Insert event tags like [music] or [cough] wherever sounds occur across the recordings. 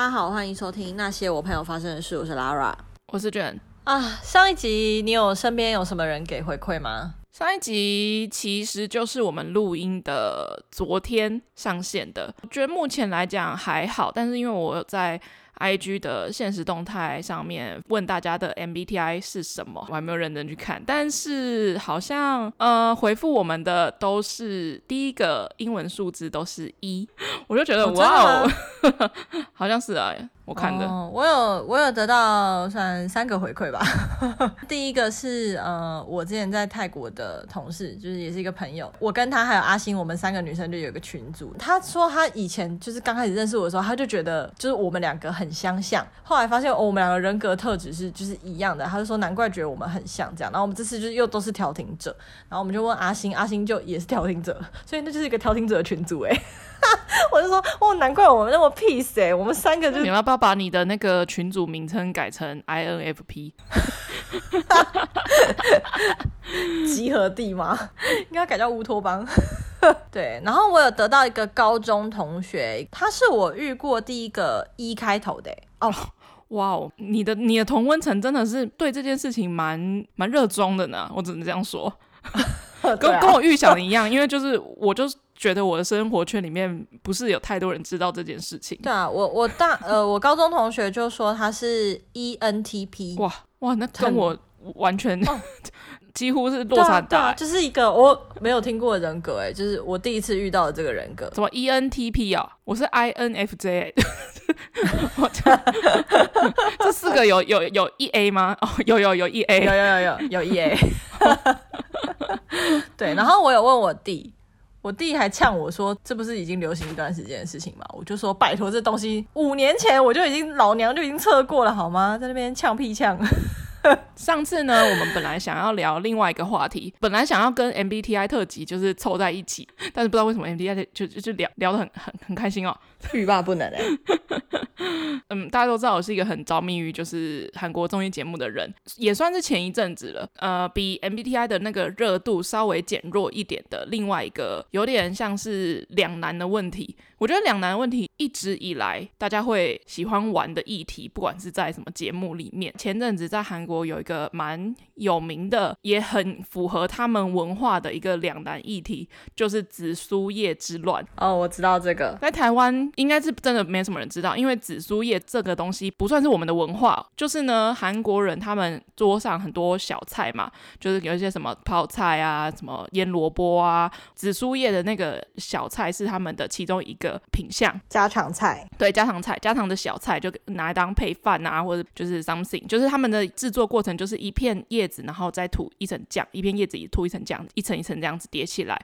家好，欢迎收听那些我朋友发生的事。我是 Lara，我是卷啊。上一集你有身边有什么人给回馈吗？上一集其实就是我们录音的昨天上线的，我觉得目前来讲还好，但是因为我在。IG 的现实动态上面问大家的 MBTI 是什么，我还没有认真去看，但是好像呃回复我们的都是第一个英文数字都是一，[laughs] 我就觉得、哦、哇哦，[laughs] 好像是啊。我看的，哦、我有我有得到算三个回馈吧。[laughs] 第一个是呃，我之前在泰国的同事，就是也是一个朋友，我跟他还有阿星，我们三个女生就有一个群组。他说他以前就是刚开始认识我的时候，他就觉得就是我们两个很相像，后来发现、哦、我们两个人格特质是就是一样的，他就说难怪觉得我们很像这样。然后我们这次就是又都是调停者，然后我们就问阿星，阿星就也是调停者，[laughs] 所以那就是一个调停者的群组哎。[laughs] 我就说哦，难怪我们那么 peace 哎，我们三个就你要不要把你的那个群组名称改成 INFP？集合地吗？应该改叫乌托邦。[laughs] 对，然后我有得到一个高中同学，他是我遇过第一个一开头的哦，[laughs] 哇哦，你的你的同温层真的是对这件事情蛮蛮热衷的呢，我只能这样说，[laughs] 跟、啊、跟我预想的一样，因为就是我就是。觉得我的生活圈里面不是有太多人知道这件事情。对啊，我我大呃，我高中同学就说他是 ENTP。哇哇，那跟我完全、哦、[laughs] 几乎是落差很大、欸。对啊，就是一个我没有听过的人格哎，就是我第一次遇到的这个人格。什么 ENTP 啊？我是 INFJ、欸。[laughs] 这四个有有有 EA 吗？哦，有有有 EA，有有有有有 EA。[laughs] 对，然后我有问我弟。我弟还呛我说：“这不是已经流行一段时间的事情吗？”我就说：“拜托，这东西五年前我就已经老娘就已经测过了，好吗？在那边呛屁呛。[laughs] ”上次呢，我们本来想要聊另外一个话题，本来想要跟 MBTI 特辑就是凑在一起，但是不知道为什么 MBTI 就就就聊聊得很很很开心哦，欲罢不能哎。[laughs] 嗯，大家都知道我是一个很着迷于就是韩国综艺节目的人，也算是前一阵子了。呃，比 MBTI 的那个热度稍微减弱一点的另外一个，有点像是两难的问题。我觉得两难问题一直以来大家会喜欢玩的议题，不管是在什么节目里面，前阵子在韩国有一个蛮有名的，也很符合他们文化的一个两难议题，就是紫苏叶之乱。哦，我知道这个，在台湾应该是真的没什么人知道，因为紫苏叶这个东西不算是我们的文化。就是呢，韩国人他们桌上很多小菜嘛，就是有一些什么泡菜啊，什么腌萝卜啊，紫苏叶的那个小菜是他们的其中一个。品相家常菜，对，家常菜，家常的小菜就拿来当配饭啊，或者就是 something，就是他们的制作过程就是一片叶子，然后再涂一层酱，一片叶子也涂一层酱，一层一层这样子叠起来。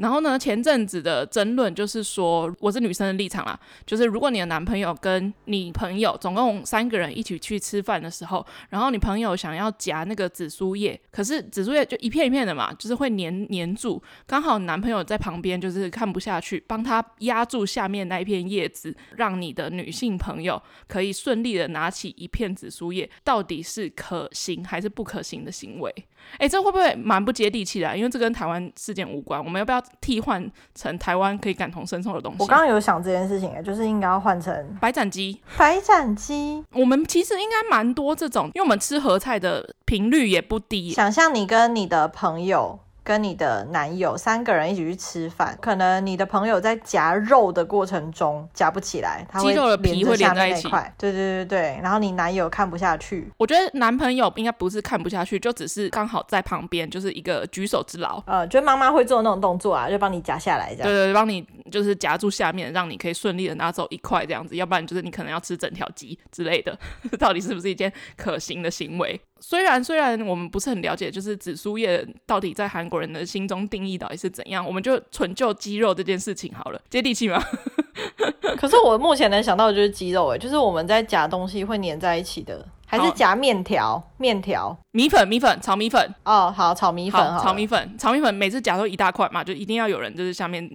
然后呢，前阵子的争论就是说，我是女生的立场啦，就是如果你的男朋友跟你朋友总共三个人一起去吃饭的时候，然后你朋友想要夹那个紫苏叶，可是紫苏叶就一片一片的嘛，就是会粘粘住，刚好男朋友在旁边就是看不下去，帮他压住下面那一片叶子，让你的女性朋友可以顺利的拿起一片紫苏叶，到底是可行还是不可行的行为？哎，这会不会蛮不接地气的啊？因为这跟台湾事件无关，我们要不要替换成台湾可以感同身受的东西？我刚刚有想这件事情，哎，就是应该要换成白斩鸡。白斩鸡，我们其实应该蛮多这种，因为我们吃合菜的频率也不低。想象你跟你的朋友。跟你的男友三个人一起去吃饭，可能你的朋友在夹肉的过程中夹不起来，他会鸡肉的皮会连在一起。对对对对，然后你男友看不下去。我觉得男朋友应该不是看不下去，就只是刚好在旁边，就是一个举手之劳。呃，就妈妈会做那种动作啊，就帮你夹下来这样。对对对，帮你就是夹住下面，让你可以顺利的拿走一块这样子，要不然就是你可能要吃整条鸡之类的。[laughs] 到底是不是一件可行的行为？虽然虽然我们不是很了解，就是紫苏叶到底在韩国人的心中定义到底是怎样，我们就纯就鸡肉这件事情好了，接地气吗？[laughs] 可是我目前能想到的就是鸡肉，哎，就是我们在夹东西会粘在一起的，还是夹面条、面条、米粉、米粉、炒米粉。哦，好，炒米粉，好，炒米粉，炒米粉，每次夹都一大块嘛，就一定要有人就是下面。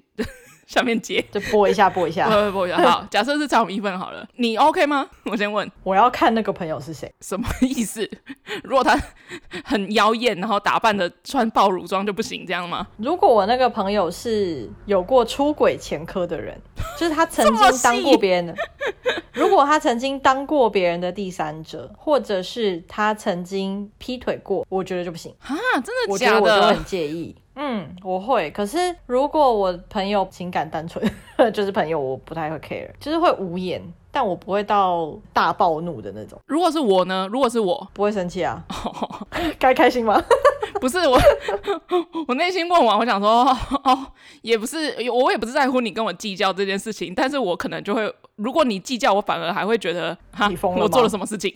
[laughs] 下面接就播一下，播一下，[laughs] 拨拨一下。好，假设是猜我们一分好了，你 OK 吗？[laughs] 我先问，我要看那个朋友是谁，什么意思？如果他很妖艳，然后打扮的穿爆乳装就不行，这样吗？如果我那个朋友是有过出轨前科的人，就是他曾经当过别人的，如果他曾经当过别人的第三者，或者是他曾经劈腿过，我觉得就不行啊！真的假的？我觉得我就很介意。嗯，我会。可是如果我朋友情感单纯，[laughs] 就是朋友，我不太会 care，就是会无言。但我不会到大暴怒的那种。如果是我呢？如果是我，不会生气啊。该开心吗？[laughs] 不是我，[laughs] 我内心问完，我想说，哦，也不是，我也不是在乎你跟我计较这件事情，但是我可能就会，如果你计较，我反而还会觉得，哈，你疯了？我做了什么事情，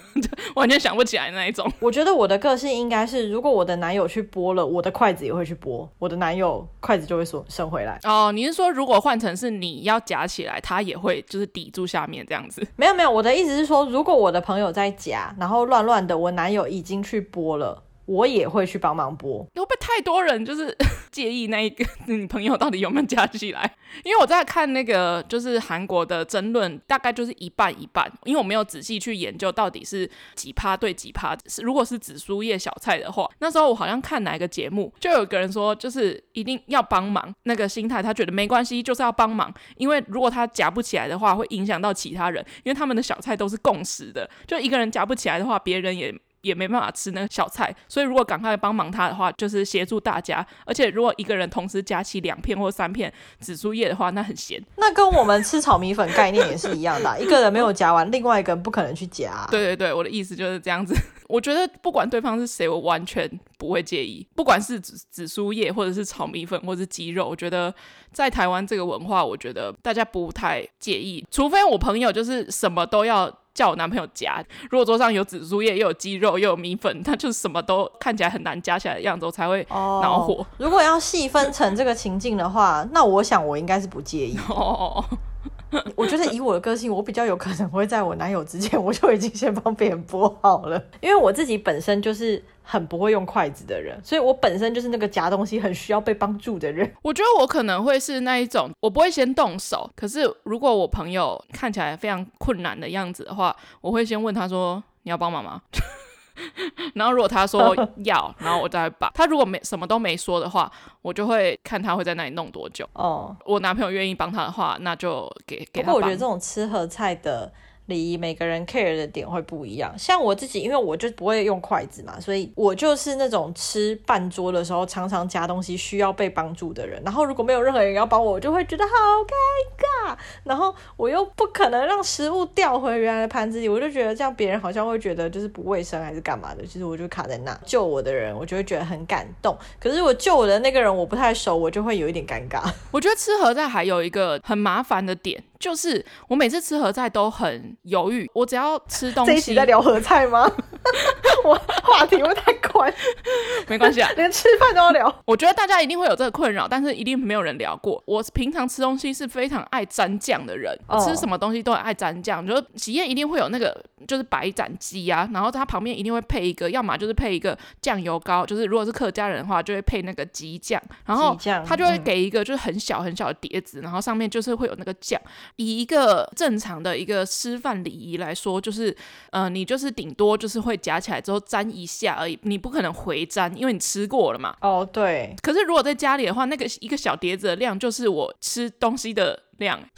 [laughs] 完全想不起来那一种。我觉得我的个性应该是，如果我的男友去剥了，我的筷子也会去剥，我的男友筷子就会说伸回来。哦，你是说，如果换成是你要夹起来，他也会就是抵住下面这样子？没有没有，我的意思是说，如果我的朋友在夹，然后乱乱的，我男友已经去剥了。我也会去帮忙剥，会不会太多人就是介意那一个 [laughs] 女朋友到底有没有夹起来？因为我在看那个就是韩国的争论，大概就是一半一半。因为我没有仔细去研究到底是几趴对几趴。是如果是紫苏叶小菜的话，那时候我好像看哪一个节目，就有个人说就是一定要帮忙，那个心态他觉得没关系，就是要帮忙。因为如果他夹不起来的话，会影响到其他人，因为他们的小菜都是共识的，就一个人夹不起来的话，别人也。也没办法吃那个小菜，所以如果赶快帮忙他的话，就是协助大家。而且如果一个人同时夹起两片或三片紫苏叶的话，那很咸。那跟我们吃炒米粉概念也是一样的，一个人没有夹完，另外一个人不可能去夹。对对对，我的意思就是这样子。[laughs] 我觉得不管对方是谁，我完全不会介意。不管是紫紫苏叶，或者是炒米粉，或者是鸡肉，我觉得在台湾这个文化，我觉得大家不太介意。除非我朋友就是什么都要。叫我男朋友夹，如果桌上有紫苏叶，又有鸡肉，又有米粉，他就是什么都看起来很难夹起来的样子，我才会恼火。Oh, [laughs] 如果要细分成这个情境的话，那我想我应该是不介意。Oh. [laughs] [laughs] 我觉得以我的个性，我比较有可能会在我男友之前，我就已经先帮别人剥好了，因为我自己本身就是。很不会用筷子的人，所以我本身就是那个夹东西很需要被帮助的人。我觉得我可能会是那一种，我不会先动手。可是如果我朋友看起来非常困难的样子的话，我会先问他说：“你要帮忙吗？” [laughs] [laughs] 然后如果他说 [laughs] 要，然后我再把。他如果没什么都没说的话，我就会看他会在那里弄多久。哦，我男朋友愿意帮他的话，那就给给他。不过我觉得这种吃和菜的。礼仪每个人 care 的点会不一样，像我自己，因为我就不会用筷子嘛，所以我就是那种吃半桌的时候常常夹东西需要被帮助的人。然后如果没有任何人要帮我，我就会觉得好尴尬。然后我又不可能让食物掉回原来的盘子里，我就觉得这样别人好像会觉得就是不卫生还是干嘛的。其实我就卡在那，救我的人，我就会觉得很感动。可是我救我的那个人我不太熟，我就会有一点尴尬。我觉得吃合菜还有一个很麻烦的点。就是我每次吃合菜都很犹豫，我只要吃东西。这一集在聊合菜吗？[laughs] 我话题会太宽，[laughs] 没关系啊，[laughs] 连吃饭都要聊。我觉得大家一定会有这个困扰，但是一定没有人聊过。我平常吃东西是非常爱沾酱的人，我吃什么东西都很爱沾酱。就喜宴一定会有那个就是白斩鸡啊，然后它旁边一定会配一个，要么就是配一个酱油膏，就是如果是客家人的话，就会配那个鸡酱，然后他就会给一个就是很小很小的碟子，然后上面就是会有那个酱。以一个正常的一个吃饭礼仪来说，就是，呃，你就是顶多就是会夹起来之后粘一下而已，你不可能回粘，因为你吃过了嘛。哦，对。可是如果在家里的话，那个一个小碟子的量就是我吃东西的量。[laughs]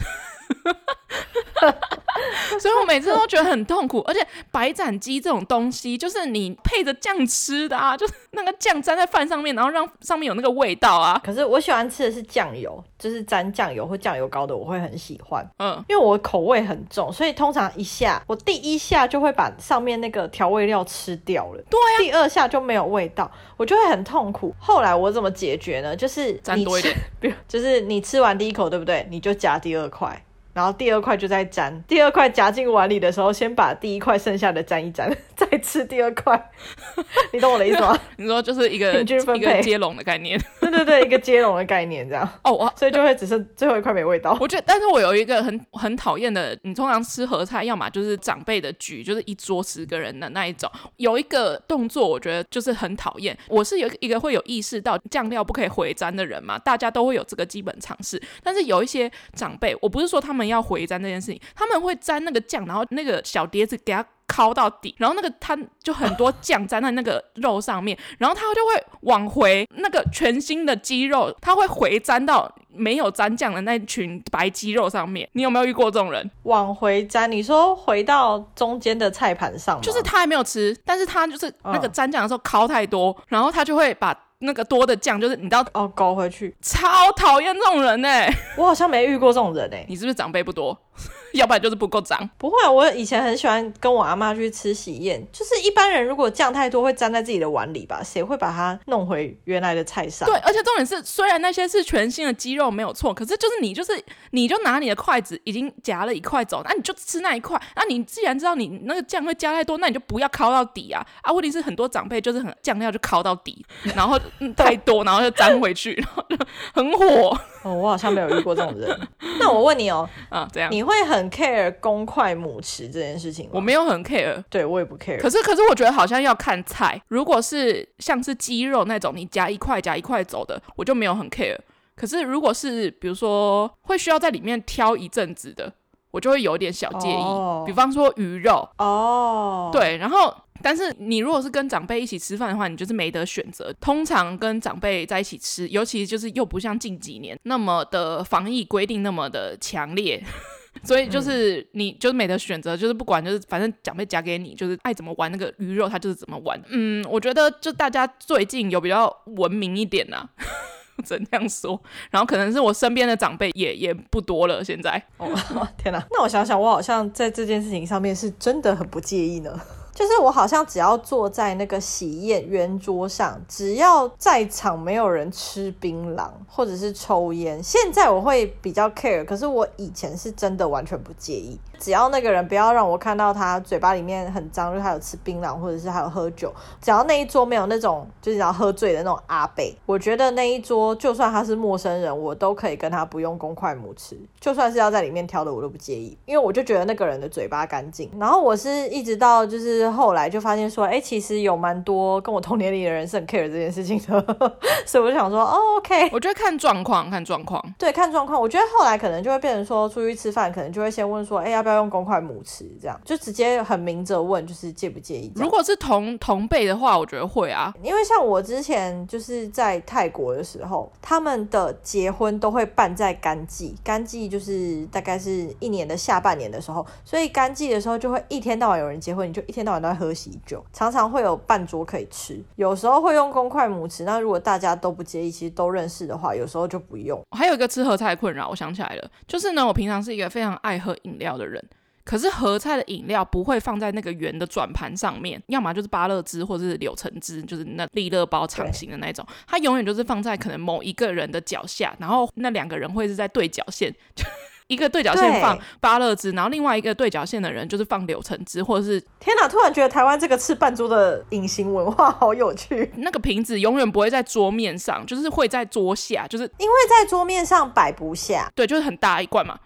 所以我每次都觉得很痛苦，而且白斩鸡这种东西，就是你配着酱吃的啊，[laughs] 就是那个酱沾在饭上面，然后让上面有那个味道啊。可是我喜欢吃的是酱油，就是沾酱油或酱油膏的，我会很喜欢。嗯，因为我口味很重，所以通常一下我第一下就会把上面那个调味料吃掉了。对啊，第二下就没有味道，我就会很痛苦。后来我怎么解决呢？就是沾多一点，[laughs] 比如就是你吃完第一口，对不对？你就夹第二块。然后第二块就在粘，第二块夹进碗里的时候，先把第一块剩下的粘一粘，[laughs] 再吃第二块。[laughs] 你懂我的意思吗？[laughs] 你说就是一个平均分配、一个接龙的概念。对对对，一个接龙的概念这样。哦，我所以就会只剩最后一块没味道。我觉得，但是我有一个很很讨厌的，你通常吃合菜，要么就是长辈的局，就是一桌十个人的那一种。有一个动作，我觉得就是很讨厌。我是有一个会有意识到酱料不可以回粘的人嘛，大家都会有这个基本常识。但是有一些长辈，我不是说他们。要回粘这件事情，他们会沾那个酱，然后那个小碟子给他敲到底，然后那个汤就很多酱沾在那个肉上面，然后它就会往回那个全新的鸡肉，它会回粘到没有沾酱的那群白鸡肉上面。你有没有遇过这种人？往回沾？你说回到中间的菜盘上？就是他还没有吃，但是他就是那个沾酱的时候敲太多，嗯、然后他就会把。那个多的酱就是你知道哦，勾回去，超讨厌这种人呢、欸。我好像没遇过这种人呢、欸。你是不是长辈不多？[laughs] 要不然就是不够脏。不会啊，我以前很喜欢跟我阿妈去吃喜宴，就是一般人如果酱太多会粘在自己的碗里吧，谁会把它弄回原来的菜上？对，而且重点是，虽然那些是全新的鸡肉没有错，可是就是你就是你就拿你的筷子已经夹了一块走，那你就吃那一块。那你既然知道你那个酱会加太多，那你就不要烤到底啊啊！问题是很多长辈就是很酱料就烤到底，然后、嗯、太多，然后就粘回去，然后就很火。哦，我好像没有遇过这种人。[laughs] 那我问你哦，啊，这样你会很 care 公筷母匙这件事情吗？我没有很 care，对我也不 care。可是，可是我觉得好像要看菜。如果是像是鸡肉那种，你夹一块夹一块走的，我就没有很 care。可是，如果是比如说会需要在里面挑一阵子的，我就会有点小介意。Oh. 比方说鱼肉哦，oh. 对，然后。但是你如果是跟长辈一起吃饭的话，你就是没得选择。通常跟长辈在一起吃，尤其就是又不像近几年那么的防疫规定那么的强烈，[laughs] 所以就是你就是没得选择，就是不管就是反正长辈夹给你，就是爱怎么玩那个鱼肉，他就是怎么玩。嗯，我觉得就大家最近有比较文明一点呐、啊，[laughs] 只能这样说。然后可能是我身边的长辈也也不多了，现在。哦，[laughs] 天哪！那我想想，我好像在这件事情上面是真的很不介意呢。就是我好像只要坐在那个喜宴圆桌上，只要在场没有人吃槟榔或者是抽烟，现在我会比较 care，可是我以前是真的完全不介意。只要那个人不要让我看到他嘴巴里面很脏，就是他有吃槟榔或者是还有喝酒，只要那一桌没有那种就是要喝醉的那种阿贝，我觉得那一桌就算他是陌生人，我都可以跟他不用公筷母吃，就算是要在里面挑的，我都不介意，因为我就觉得那个人的嘴巴干净。然后我是一直到就是后来就发现说，哎、欸，其实有蛮多跟我同年龄的人是很 care 这件事情的，[laughs] 所以我就想说，哦，OK，我觉得看状况，看状况，对，看状况。我觉得后来可能就会变成说，出去吃饭可能就会先问说，哎、欸，要不要？要用公筷母匙，这样就直接很明着问，就是介不介意？如果是同同辈的话，我觉得会啊，因为像我之前就是在泰国的时候，他们的结婚都会办在干季，干季就是大概是一年的下半年的时候，所以干季的时候就会一天到晚有人结婚，你就一天到晚都在喝喜酒，常常会有半桌可以吃，有时候会用公筷母匙。那如果大家都不介意，其实都认识的话，有时候就不用。还有一个吃喝菜困扰，我想起来了，就是呢，我平常是一个非常爱喝饮料的人。可是合菜的饮料不会放在那个圆的转盘上面，要么就是芭乐汁或者是柳橙汁，就是那利乐包长形的那种，它永远就是放在可能某一个人的脚下，然后那两个人会是在对角线，[laughs] 一个对角线放芭乐汁，然后另外一个对角线的人就是放柳橙汁，或者是天哪！突然觉得台湾这个吃半桌的隐形文化好有趣。那个瓶子永远不会在桌面上，就是会在桌下，就是因为在桌面上摆不下，对，就是很大一罐嘛。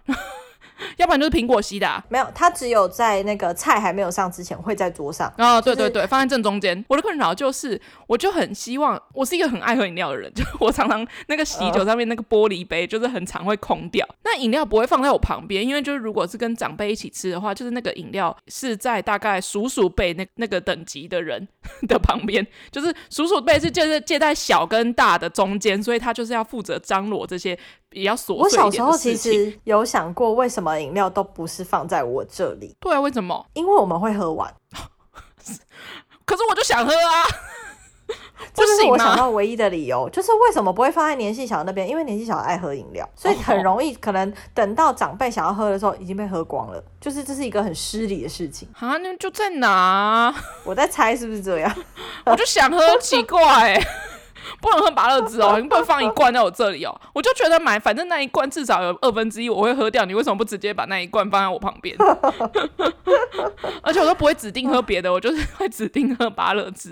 要不然就是苹果西的，没有，它只有在那个菜还没有上之前会在桌上。哦，对对对，放在正中间。我的困扰就是，我就很希望，我是一个很爱喝饮料的人，就我常常那个喜酒上面那个玻璃杯，就是很常会空掉。那饮料不会放在我旁边，因为就是如果是跟长辈一起吃的话，就是那个饮料是在大概叔叔辈那那个等级的人 [laughs] 的旁边，就是叔叔辈是就是介在小跟大的中间，所以他就是要负责张罗这些。比较琐碎。我小时候其实有想过，为什么饮料都不是放在我这里？对啊，为什么？因为我们会喝完。[laughs] 可是我就想喝啊！[laughs] 这是我想到唯一的理由，就是为什么不会放在年纪小的那边？因为年纪小的爱喝饮料，所以很容易可能等到长辈想要喝的时候已经被喝光了。就是这是一个很失礼的事情啊！那就在哪？我在猜是不是这样？[laughs] 我就想喝，奇怪欸。不能喝芭乐汁哦，[laughs] 你不能放一罐在我这里哦。我就觉得买，反正那一罐至少有二分之一我会喝掉，你为什么不直接把那一罐放在我旁边？[laughs] 而且我都不会指定喝别的，我就是会指定喝芭乐汁，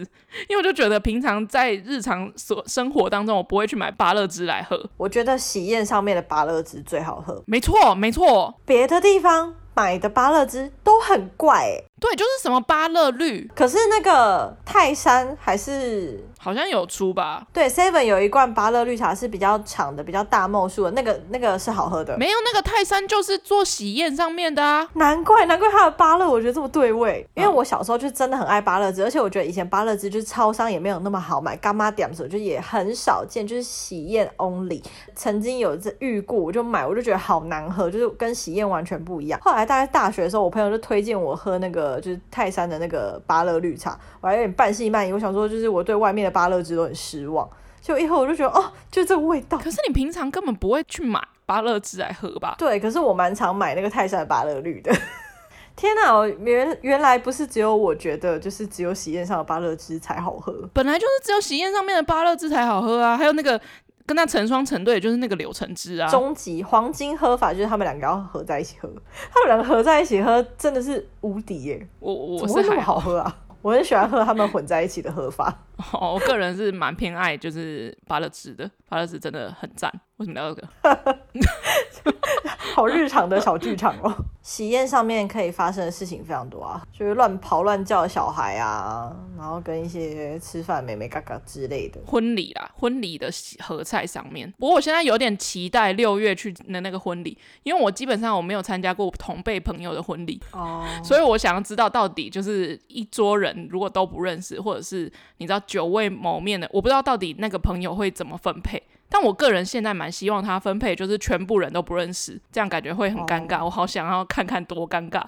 因为我就觉得平常在日常所生活当中，我不会去买芭乐汁来喝。我觉得喜宴上面的芭乐汁最好喝。没错，没错，别的地方。买的芭乐汁都很怪哎。对，就是什么芭乐绿，可是那个泰山还是好像有出吧？对，Seven 有一罐芭乐绿茶是比较长的，比较大梦数的，那个那个是好喝的。没有，那个泰山就是做喜宴上面的啊。难怪难怪它的芭乐我觉得这么对味，因为我小时候就真的很爱芭乐汁，而且我觉得以前芭乐汁就是超商也没有那么好买，干妈点的时候就也很少见，就是喜宴 only。曾经有这遇过，我就买，我就觉得好难喝，就是跟喜宴完全不一样。后来大概大学的时候，我朋友就推荐我喝那个。呃，就是泰山的那个芭乐绿茶，我还有点半信半疑。我想说，就是我对外面的芭乐汁都很失望。就以后我就觉得，哦，就这个味道。可是你平常根本不会去买芭乐汁来喝吧？对，可是我蛮常买那个泰山的芭乐绿的。[laughs] 天哪，我原原来不是只有我觉得，就是只有喜宴上的芭乐汁才好喝。本来就是只有喜宴上面的芭乐汁才好喝啊，还有那个。跟他成双成对，就是那个柳橙汁啊。终极黄金喝法就是他们两个要合在一起喝，他们两个合在一起喝真的是无敌耶！我我怎么会那么好喝啊？我很喜欢喝他们混在一起的喝法。哦，我个人是蛮偏爱就是芭乐汁的，芭乐汁真的很赞。为什么聊这个？[laughs] 好日常的小剧场哦。喜宴上面可以发生的事情非常多啊，就是乱跑乱叫的小孩啊，然后跟一些吃饭妹妹嘎嘎之类的。婚礼啦，婚礼的合菜上面。不过我现在有点期待六月去的那个婚礼，因为我基本上我没有参加过同辈朋友的婚礼哦，oh. 所以我想要知道到底就是一桌人如果都不认识，或者是你知道久未谋面的，我不知道到底那个朋友会怎么分配。但我个人现在蛮希望他分配，就是全部人都不认识，这样感觉会很尴尬。Oh. 我好想要看看多尴尬。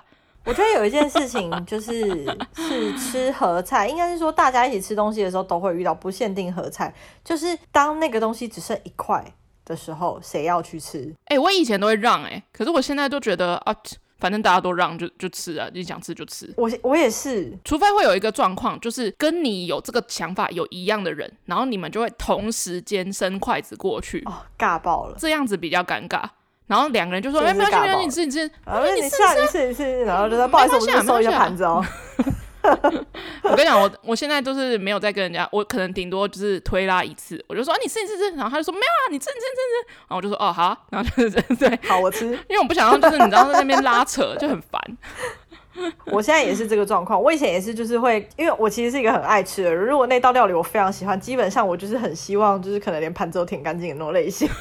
我觉得有一件事情就是 [laughs] 是吃合菜，应该是说大家一起吃东西的时候都会遇到，不限定合菜，就是当那个东西只剩一块的时候，谁要去吃？哎、欸，我以前都会让哎、欸，可是我现在都觉得啊。反正大家都让就就吃啊，你想吃就吃。我我也是，除非会有一个状况，就是跟你有这个想法有一样的人，然后你们就会同时间伸筷子过去，哦，尬爆了，这样子比较尴尬。然后两个人就说：“哎，没关系，没关系，你吃，你吃，哎，你吃啊，你吃，你吃。”然后就说：“不好意思，我们收一下盘子哦。” [laughs] 我跟你讲，我我现在都是没有在跟人家，我可能顶多就是推拉一次，我就说啊，你吃你吃吃，然后他就说没有啊，你吃你吃你吃，然后我就说哦好，然后就是 [laughs] 对，好我吃，因为我不想要就是你知道在那边拉扯就很烦。[laughs] 我现在也是这个状况，我以前也是，就是会，因为我其实是一个很爱吃的人，如果那道料理我非常喜欢，基本上我就是很希望，就是可能连盘子都舔干净的那种类型。[laughs]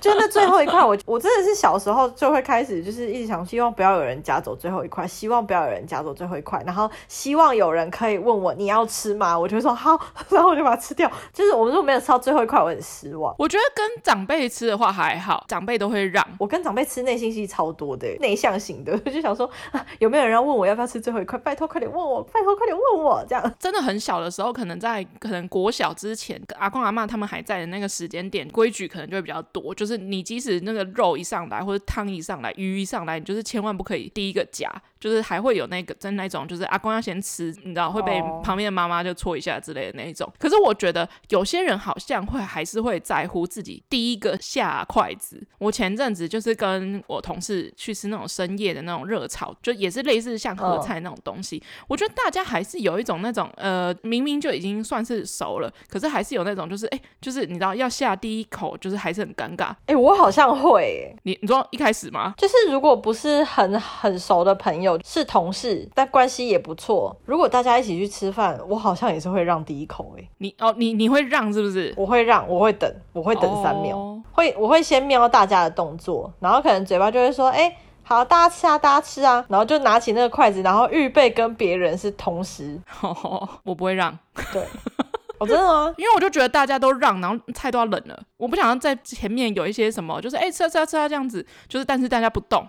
就那最后一块，我我真的是小时候就会开始，就是一直想希望不要有人夹走最后一块，希望不要有人夹走最后一块，然后希望有人可以问我你要吃吗？我就会说好，[laughs] 然后我就把它吃掉。就是我们如果没有吃到最后一块，我很失望。我觉得跟长辈吃的话还好，长辈都会让。我跟长辈吃内心戏超多的，内向型的，就想说 [laughs] 有没有人要问我要不要吃最后一块？拜托快点问我，拜托快点问我，这样。真的很小的时候，可能在可能国小之前，阿公阿妈他们还在的那个时间点，规矩可能就会比较多，就是你即使那个肉一上来，或者汤一上来，鱼一上来，你就是千万不可以第一个夹。就是还会有那个真那种，就是阿公要先吃，你知道会被旁边的妈妈就戳一下之类的那一种。可是我觉得有些人好像会还是会在乎自己第一个下筷子。我前阵子就是跟我同事去吃那种深夜的那种热炒，就也是类似像合菜那种东西。我觉得大家还是有一种那种呃，明明就已经算是熟了，可是还是有那种就是哎，就是你知道要下第一口，就是还是很尴尬。哎，我好像会，你你说一开始吗？就是如果不是很很熟的朋友。是同事，但关系也不错。如果大家一起去吃饭，我好像也是会让第一口诶。你哦，你你会让是不是？我会让，我会等，我会等三秒，哦、会我会先瞄大家的动作，然后可能嘴巴就会说：“哎，好，大家吃啊，大家吃啊。”然后就拿起那个筷子，然后预备跟别人是同时。哦、我不会让，对，我、哦、真的吗？[laughs] 因为我就觉得大家都让，然后菜都要冷了，我不想要在前面有一些什么，就是哎吃啊吃啊吃啊这样子，就是但是大家不动。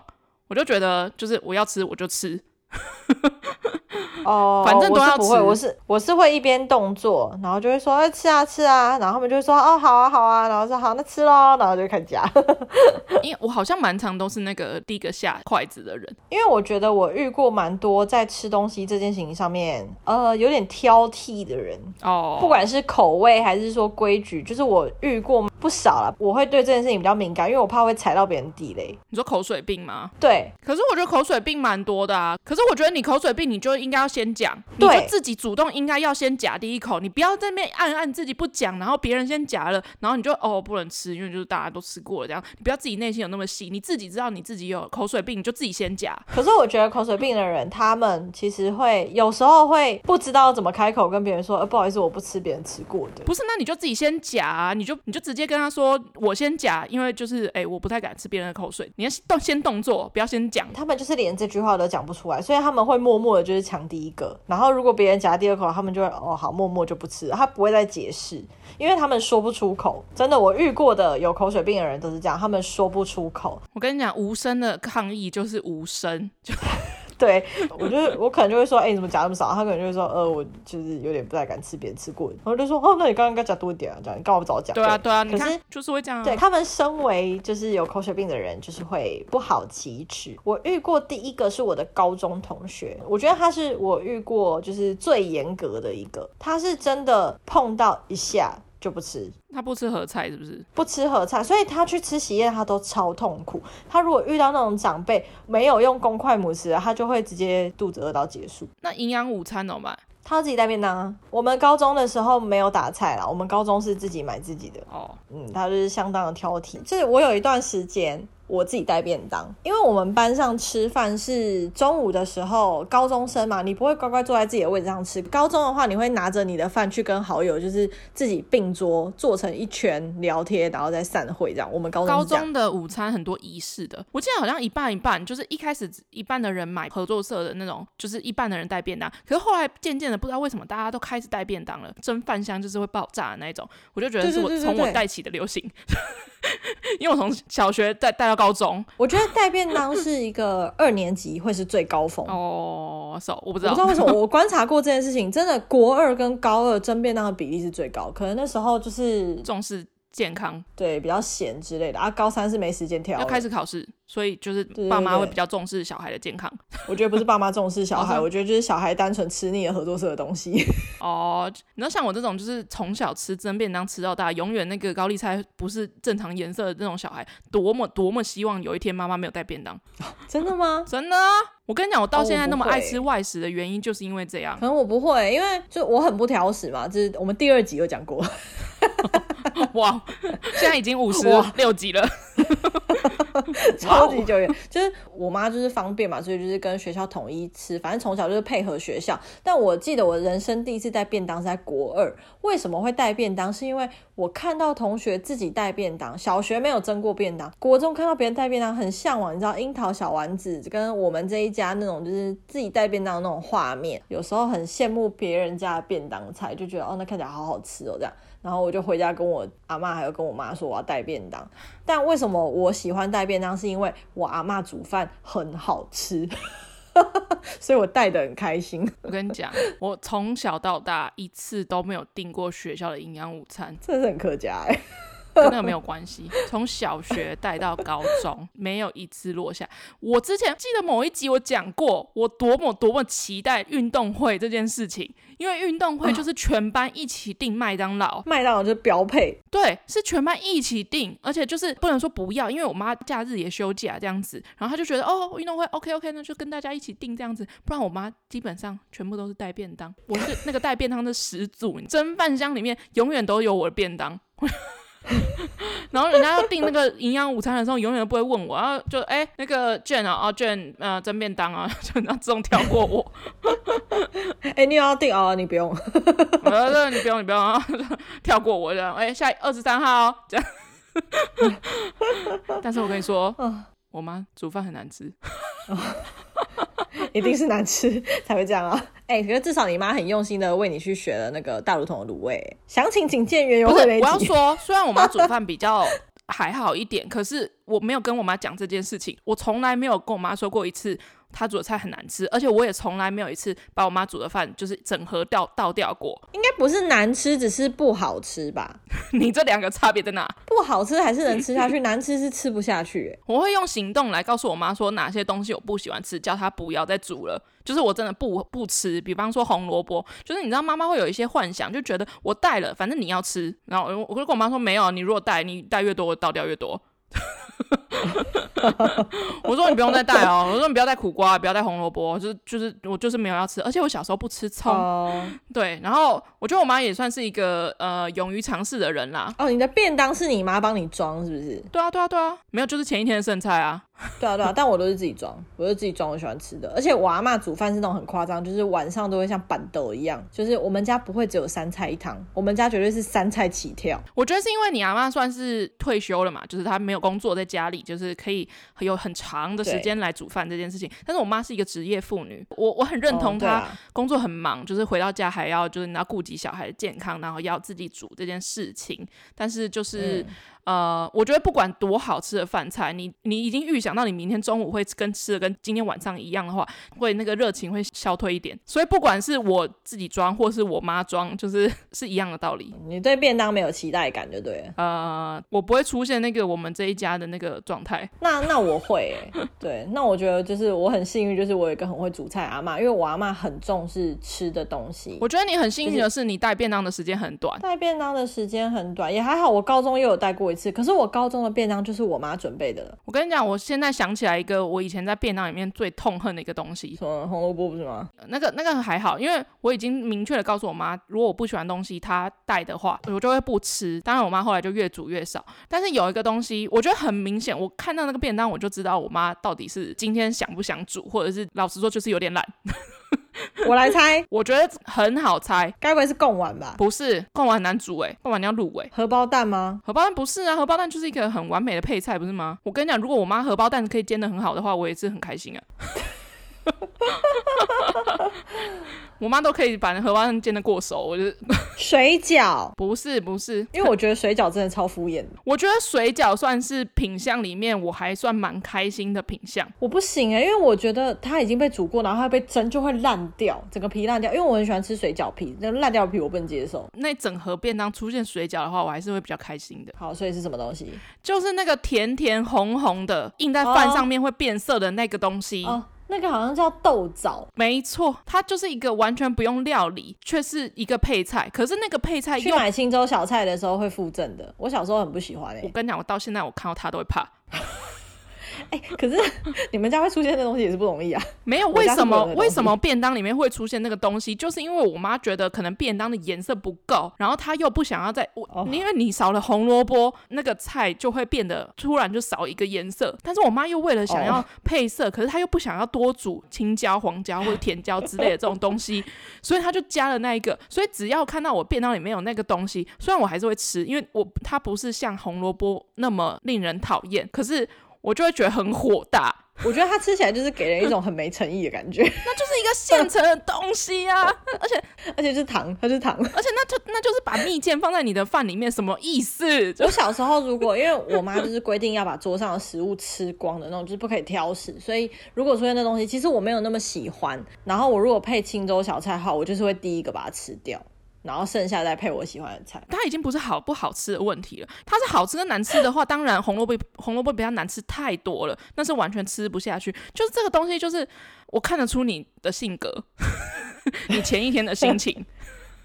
我就觉得，就是我要吃我就吃。[laughs] 哦，反正都要吃。我是不会，我是我是会一边动作，然后就会说哎吃啊吃啊，然后他们就会说哦好啊好啊，然后说好那吃喽，然后就开始夹。[laughs] 因为我好像蛮常都是那个第一个下筷子的人，[laughs] 因为我觉得我遇过蛮多在吃东西这件事情上面，呃，有点挑剔的人哦，不管是口味还是说规矩，就是我遇过不少了。我会对这件事情比较敏感，因为我怕会踩到别人地雷。你说口水病吗？对，可是我觉得口水病蛮多的啊。可是我觉得你口水病，你就应该要先讲，对你就自己主动应该要先夹第一口，你不要在那边暗暗自己不讲，然后别人先夹了，然后你就哦不能吃，因为就是大家都吃过了这样，你不要自己内心有那么细，你自己知道你自己有口水病，你就自己先夹。可是我觉得口水病的人，他们其实会有时候会不知道怎么开口跟别人说，呃，不好意思，我不吃别人吃过的。不是，那你就自己先夹啊，你就你就直接跟他说，我先夹，因为就是哎、欸，我不太敢吃别人的口水，你要动先动作，不要先讲。他们就是连这句话都讲不出来，所以他们会默默的就是抢第一个，然后如果别人夹第二口，他们就会哦好，默默就不吃，他不会再解释，因为他们说不出口。真的，我遇过的有口水病的人都是这样，他们说不出口。我跟你讲，无声的抗议就是无声。就对，我就我可能就会说，哎、欸，你怎么夹那么少？他可能就会说，呃，我就是有点不太敢吃别人吃过的。然后就说，哦，那你刚刚应该夹多一点啊，这样你刚好早讲。对啊，对啊，可是就是会这样、啊。对他们身为就是有口水病的人，就是会不好启齿。我遇过第一个是我的高中同学，我觉得他是我遇过就是最严格的一个，他是真的碰到一下就不吃。他不吃盒菜是不是？不吃盒菜，所以他去吃喜宴，他都超痛苦。他如果遇到那种长辈没有用公筷母匙，他就会直接肚子饿到结束。那营养午餐怎么办？他自己带便当啊。我们高中的时候没有打菜啦，我们高中是自己买自己的。哦，嗯，他就是相当的挑剔。就是我有一段时间。我自己带便当，因为我们班上吃饭是中午的时候，高中生嘛，你不会乖乖坐在自己的位置上吃。高中的话，你会拿着你的饭去跟好友，就是自己并桌坐成一圈聊天，然后再散会这样。我们高中高中的午餐很多仪式的，我记得好像一半一半，就是一开始一半的人买合作社的那种，就是一半的人带便当。可是后来渐渐的，不知道为什么大家都开始带便当了，蒸饭箱就是会爆炸的那种。我就觉得是我从我带起的流行。[laughs] 因为我从小学带带到高中，我觉得带便当是一个二年级会是最高峰 [laughs] 哦。是，我不知道，我不知道为什么。[laughs] 我观察过这件事情，真的国二跟高二争便当的比例是最高，可能那时候就是重视健康，对，比较闲之类的啊。高三是没时间跳，要开始考试。所以就是爸妈会比较重视小孩的健康。对对对，我觉得不是爸妈重视小孩，我觉得就是小孩单纯吃腻了合作社的东西。哦，你知道像我这种就是从小吃蒸便当吃到大，永远那个高丽菜不是正常颜色的那种小孩，多么多么希望有一天妈妈没有带便当。真的吗？[laughs] 真的啊！我跟你讲，我到现在那么爱吃外食的原因就是因为这样。可能我不会，因为就我很不挑食嘛，就是我们第二集有讲过。[laughs] [laughs] 哇，现在已经五十六集了。超级久远，就是我妈就是方便嘛，所以就是跟学校统一吃，反正从小就是配合学校。但我记得我人生第一次带便当是在国二，为什么会带便当？是因为我看到同学自己带便当，小学没有蒸过便当，国中看到别人带便当很向往，你知道樱桃小丸子跟我们这一家那种就是自己带便当的那种画面，有时候很羡慕别人家的便当菜，就觉得哦，那看起来好好吃哦这样。然后我就回家跟我阿妈还有跟我妈说我要带便当，但为什么我喜欢带便当？是因为我阿妈煮饭很好吃，[laughs] 所以我带的很开心。我跟你讲，我从小到大一次都没有订过学校的营养午餐，真的是很可嘉哎。跟那个没有关系，从小学带到高中，没有一次落下。我之前记得某一集我讲过，我多么多么期待运动会这件事情，因为运动会就是全班一起订麦当劳，麦当劳就是标配。对，是全班一起订，而且就是不能说不要，因为我妈假日也休假这样子，然后她就觉得哦，运动会 OK OK，那就跟大家一起订这样子，不然我妈基本上全部都是带便当，我是那个带便当的始祖，蒸饭箱里面永远都有我的便当。然后人家要订那个营养午餐的时候，永远都不会问我，然后就哎、欸、那个卷啊，啊卷呃蒸便当啊，[laughs] 就那自动跳过我。哎、欸，你有要订哦？你不用。我说你不用，你不用啊，[laughs] 跳过我这样。哎、欸，下二十三号这样。[laughs] 但是我跟你说，我妈煮饭很难吃。[laughs] 一定是难吃才会这样啊！哎、欸，可是至少你妈很用心的为你去学了那个大卤桶的卤味。详情请见原油会。我要说，虽然我妈煮饭比较还好一点，可是我没有跟我妈讲这件事情。我从来没有跟我妈说过一次。他煮的菜很难吃，而且我也从来没有一次把我妈煮的饭就是整盒掉倒掉过。[laughs] 应该不是难吃，只是不好吃吧？[laughs] 你这两个差别在哪？不好吃还是能吃下去，难吃是吃不下去。[laughs] 我会用行动来告诉我妈说哪些东西我不喜欢吃，叫她不要再煮了。就是我真的不不吃，比方说红萝卜，就是你知道妈妈会有一些幻想，就觉得我带了，反正你要吃。然后我就跟我妈说没有，你如果带，你带越多，我倒掉越多。[laughs] 我说你不用再带哦，我说你不要带苦瓜，不要带红萝卜，就是就是我就是没有要吃，而且我小时候不吃葱。Oh. 对，然后我觉得我妈也算是一个呃勇于尝试的人啦。哦，oh, 你的便当是你妈帮你装是不是？对啊对啊对啊，没有就是前一天的剩菜啊。对啊对啊，但我都是自己装，我就自己装我喜欢吃的，而且我阿妈煮饭是那种很夸张，就是晚上都会像板豆一样，就是我们家不会只有三菜一汤，我们家绝对是三菜起跳。我觉得是因为你阿妈算是退休了嘛，就是她没有工作，在家里就是可以有很长的时间来煮饭这件事情。但是我妈是一个职业妇女，我我很认同她工作很忙，就是回到家还要就是你要顾及小孩的健康，然后要自己煮这件事情，但是就是。嗯呃，我觉得不管多好吃的饭菜，你你已经预想到你明天中午会跟吃的跟今天晚上一样的话，会那个热情会消退一点。所以不管是我自己装或是我妈装，就是 [laughs] 是一样的道理。你对便当没有期待感就对了。呃，我不会出现那个我们这一家的那个状态。那那我会、欸，对，那我觉得就是我很幸运，就是我有一个很会煮菜阿妈，因为我阿妈很重视吃的东西。我觉得你很幸运的是，你带便当的时间很短。带便当的时间很短也还好，我高中又有带过一次。可是我高中的便当就是我妈准备的了。我跟你讲，我现在想起来一个我以前在便当里面最痛恨的一个东西，什么红萝卜不是吗？那个那个还好，因为我已经明确的告诉我妈，如果我不喜欢东西，她带的话，我就会不吃。当然，我妈后来就越煮越少。但是有一个东西，我觉得很明显，我看到那个便当，我就知道我妈到底是今天想不想煮，或者是老实说就是有点懒。[laughs] 我来猜，我觉得很好猜，该不会是贡丸吧？不是，贡丸很难煮诶，贡丸你要卤诶。荷包蛋吗？荷包蛋不是啊，荷包蛋就是一个很完美的配菜，不是吗？我跟你讲，如果我妈荷包蛋可以煎的很好的话，我也是很开心啊。[laughs] 我妈都可以把荷包蛋煎的过熟，我觉得水饺 [laughs] 不是不是，因为我觉得水饺真的超敷衍。[laughs] 我觉得水饺算是品相里面我还算蛮开心的品相。我不行哎、欸，因为我觉得它已经被煮过，然后它被蒸就会烂掉，整个皮烂掉。因为我很喜欢吃水饺皮，那烂掉的皮我不能接受。那整盒便当出现水饺的话，我还是会比较开心的。好，所以是什么东西？就是那个甜甜红红的印在饭上面会变色的那个东西。哦哦那个好像叫豆枣，没错，它就是一个完全不用料理，却是一个配菜。可是那个配菜去买青州小菜的时候会附赠的，我小时候很不喜欢诶、欸。我跟你讲，我到现在我看到它都会怕。哎、欸，可是 [laughs] 你们家会出现的东西也是不容易啊。没有，为什么为什么便当里面会出现那个东西？就是因为我妈觉得可能便当的颜色不够，然后她又不想要再我，哦、因为你少了红萝卜，那个菜就会变得突然就少一个颜色。但是我妈又为了想要配色，哦、可是她又不想要多煮青椒、黄椒或者甜椒之类的这种东西，[laughs] 所以她就加了那一个。所以只要看到我便当里面有那个东西，虽然我还是会吃，因为我它不是像红萝卜那么令人讨厌，可是。我就会觉得很火大，[laughs] 我觉得它吃起来就是给人一种很没诚意的感觉，[laughs] 那就是一个现成的东西啊，而且 [laughs] 而且是糖，它是糖，而且那就那就是把蜜饯放在你的饭里面，什么意思？我小时候如果因为我妈就是规定要把桌上的食物吃光的那种，就是不可以挑食，所以如果出现那东西，其实我没有那么喜欢。然后我如果配青州小菜好，我就是会第一个把它吃掉。然后剩下再配我喜欢的菜，它已经不是好不好吃的问题了。它是好吃跟难吃的话，当然红萝卜红萝卜比它难吃太多了，那是完全吃不下去。就是这个东西，就是我看得出你的性格，[laughs] 你前一天的心情。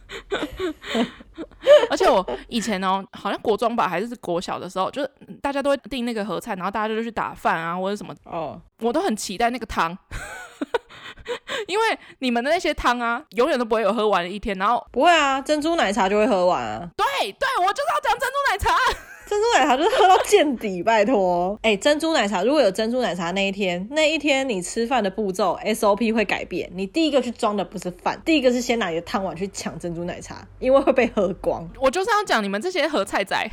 [laughs] 而且我以前哦，好像国中吧，还是国小的时候，就是大家都会订那个合菜，然后大家就去打饭啊，或者什么哦，我都很期待那个汤。[laughs] 因为你们的那些汤啊，永远都不会有喝完的一天。然后不会啊，珍珠奶茶就会喝完啊。对对，我就是要讲珍珠奶茶。[laughs] 珍珠奶茶就是喝到见底，拜托。哎、欸，珍珠奶茶如果有珍珠奶茶那一天，那一天你吃饭的步骤 SOP 会改变。你第一个去装的不是饭，第一个是先拿你的汤碗去抢珍珠奶茶，因为会被喝光。我就是要讲你们这些合菜仔，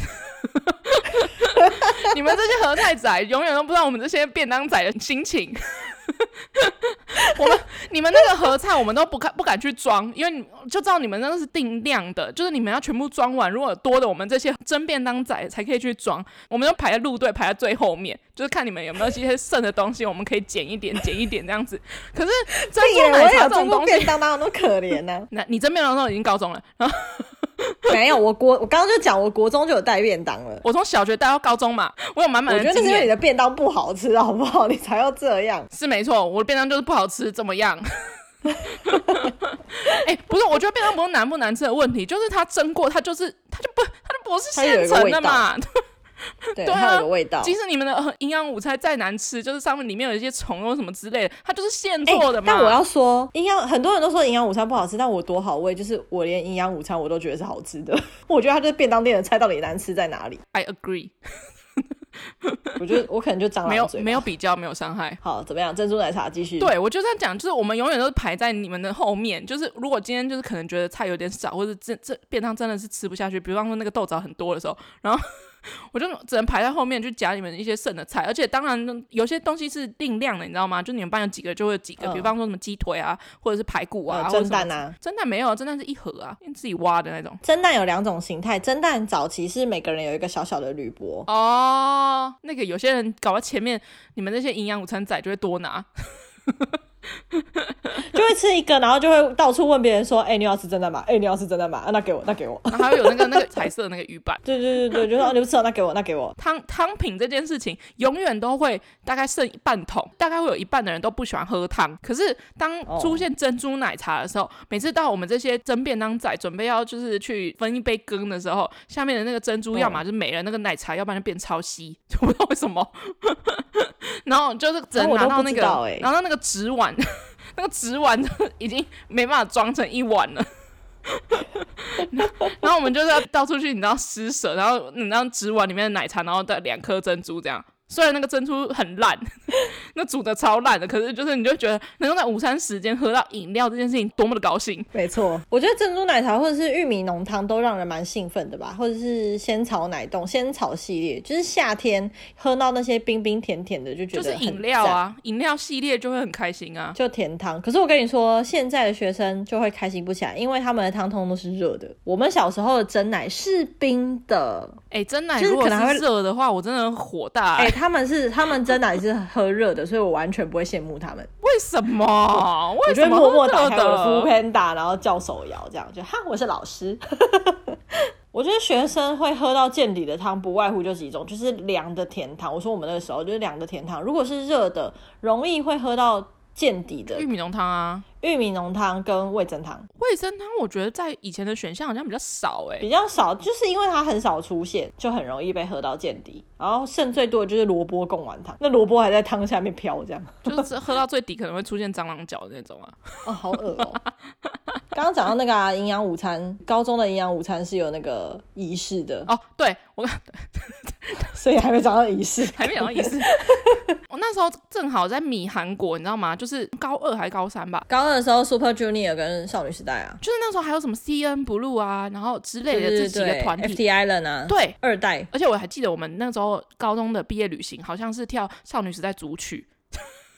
[laughs] 你们这些合菜仔永远都不知道我们这些便当仔的心情。[laughs] 我们你们那个合菜，我们都不敢不敢去装，因为就知道你们那个是定量的，就是你们要全部装完。如果多的，我们这些真便当仔才可以去装。我们都排在路队，排在最后面，就是看你们有没有一些剩的东西，我们可以捡一点，捡一点这样子。可是 [laughs] 珍珠奶茶这种东西，便当当那么可怜呢？[laughs] 那你真便当都已经高中了。[laughs] 没有，我国我刚刚就讲，我国中就有带便当了。我从小学带到高中嘛，我有满满的。我觉得是因为你的便当不好吃，好不好？[laughs] 你才要这样。是没错，我的便当就是不好吃，怎么样？[laughs] 哎、欸，不是，我觉得便当不是难不难吃的问题，就是它蒸过，它就是它就不它就不是现成的嘛。[laughs] 对，对啊它有个味道。即使你们的营养午餐再难吃，就是上面里面有一些虫或什么之类的，它就是现做的嘛。欸、但我要说，营养很多人都说营养午餐不好吃，但我多好味，就是我连营养午餐我都觉得是好吃的。[laughs] 我觉得它就是便当店的菜到底难吃在哪里？I agree。[laughs] 我觉得我可能就蟑螂没有没有比较，没有伤害。好，怎么样？珍珠奶茶继续。对，我就这样讲，就是我们永远都是排在你们的后面。就是如果今天就是可能觉得菜有点少，或者这这便当真的是吃不下去，比方说那个豆枣很多的时候，然后。[laughs] 我就只能排在后面去夹你们一些剩的菜，而且当然有些东西是定量的，你知道吗？就你们班有几个就会有几个，嗯、比方说什么鸡腿啊，或者是排骨啊，蒸蛋啊，蒸蛋没有，蒸蛋是一盒啊，你自己挖的那种。蒸蛋有两种形态，蒸蛋早期是每个人有一个小小的铝箔哦，那个有些人搞到前面，你们那些营养午餐仔就会多拿。[laughs] [laughs] 就会吃一个，然后就会到处问别人说：“哎、欸，你要吃真的吗？哎、欸，你要吃真的吗？啊，那给我，那给我。”然后还有那个那个彩色的那个鱼板。[laughs] 对对对对，就说、啊、你不吃了，那给我，那给我。[laughs] 汤汤品这件事情永远都会大概剩一半桶，大概会有一半的人都不喜欢喝汤。可是当出现珍珠奶茶的时候，哦、每次到我们这些蒸便当仔准备要就是去分一杯羹的时候，下面的那个珍珠要么就没了，那个奶茶要不然就变超稀，就不知道为什么。然后就是只能拿到那个，哦欸、拿到那个纸碗。[laughs] 那个纸碗已经没办法装成一碗了，然后我们就是要到处去，你知道施舍，然后你知道纸碗里面的奶茶，然后带两颗珍珠这样。虽然那个珍珠很烂，[laughs] 那煮的超烂的，可是就是你就觉得能够在午餐时间喝到饮料这件事情多么的高兴。没错，我觉得珍珠奶茶或者是玉米浓汤都让人蛮兴奋的吧，或者是仙草奶冻、仙草系列，就是夏天喝到那些冰冰甜甜的就觉得就是饮料啊，饮料系列就会很开心啊，就甜汤。可是我跟你说，现在的学生就会开心不起来，因为他们的汤通都是热的。我们小时候的蒸奶是冰的，哎、欸，珍奶如果是热的话，我真的火大、欸。哎、欸，他们是他们。真的是喝热的，所以我完全不会羡慕他们。为什么？为什么我就默默打开我的然后叫手摇，这样就哈，我是老师。[laughs] 我觉得学生会喝到见底的汤，不外乎就几种，就是凉的甜汤。我说我们那个时候就是凉的甜汤，如果是热的，容易会喝到。见底的玉米浓汤啊，玉米浓汤跟味增汤，味增汤我觉得在以前的选项好像比较少哎、欸，比较少，就是因为它很少出现，就很容易被喝到见底。然后剩最多的就是萝卜贡丸汤，那萝卜还在汤下面飘，这样。就是喝到最底可能会出现蟑螂脚的那种啊，[laughs] 哦，好恶哦、喔。刚刚讲到那个营、啊、养午餐，高中的营养午餐是有那个仪式的。哦，对我，[laughs] [laughs] 所以还没找到仪式，[laughs] 还没找到仪式。[laughs] 我那时候正好在米韩国，你知道吗？就是高二还是高三吧？高二的时候，Super Junior 跟少女时代啊，就是那时候还有什么 CN Blue 啊，然后之类的这几个团体，FT Island 啊，对，二代。而且我还记得我们那时候高中的毕业旅行，好像是跳少女时代组曲。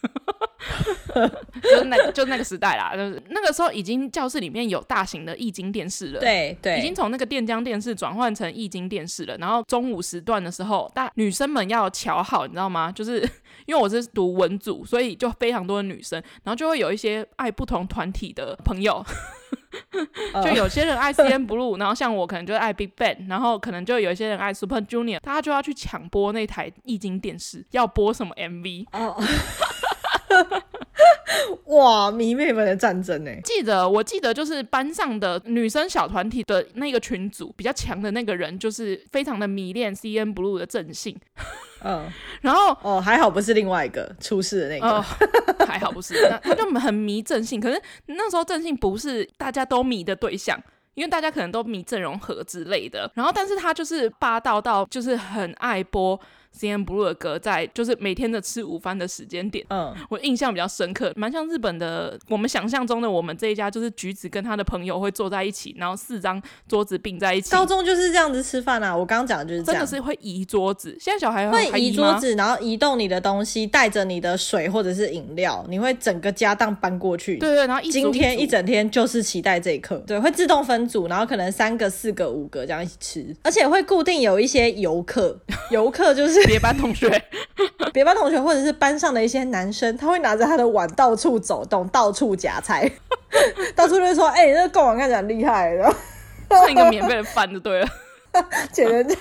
[laughs] 就是那个，就那个时代啦，就是那个时候已经教室里面有大型的液晶电视了，对对，已经从那个电浆电视转换成液晶电视了。然后中午时段的时候，大女生们要瞧好，你知道吗？[laughs] 就是因为我是读文组，所以就非常多的女生，然后就会有一些爱不同团体的朋友，[laughs] 就有些人爱 CN Blue，然后像我可能就爱 Big Bang，然后可能就有一些人爱 Super Junior，大家就要去抢播那台液晶电视，要播什么 MV 哦。[laughs] 哇，迷妹们的战争呢？记得，我记得就是班上的女生小团体的那个群组比较强的那个人，就是非常的迷恋 CN Blue 的正性。嗯，[laughs] 然后哦，还好不是另外一个出事的那个，呃、还好不是，那他就很迷正性。可是那时候正性不是大家都迷的对象，因为大家可能都迷郑容和之类的。然后，但是他就是霸道到就是很爱播。CN Blue 的歌在就是每天的吃午饭的时间点，嗯，我印象比较深刻，蛮像日本的我们想象中的我们这一家，就是橘子跟他的朋友会坐在一起，然后四张桌子并在一起。高中就是这样子吃饭啊，我刚刚讲的就是这样，真的是会移桌子。现在小孩会移桌子，然后移动你的东西，带着你的水或者是饮料，你会整个家当搬过去。对对，然后一今天一整天就是期待这一刻，对，会自动分组，然后可能三个、四个、五个这样一起吃，而且会固定有一些游客，游客就是别班同学。[laughs] 别班同学或者是班上的一些男生，他会拿着他的碗到处走动，到处夹菜，[laughs] 到处就会说：“哎、欸，那个贡丸看起来很厉害然后，蹭一个免费的饭就对了。” [laughs] 捡人家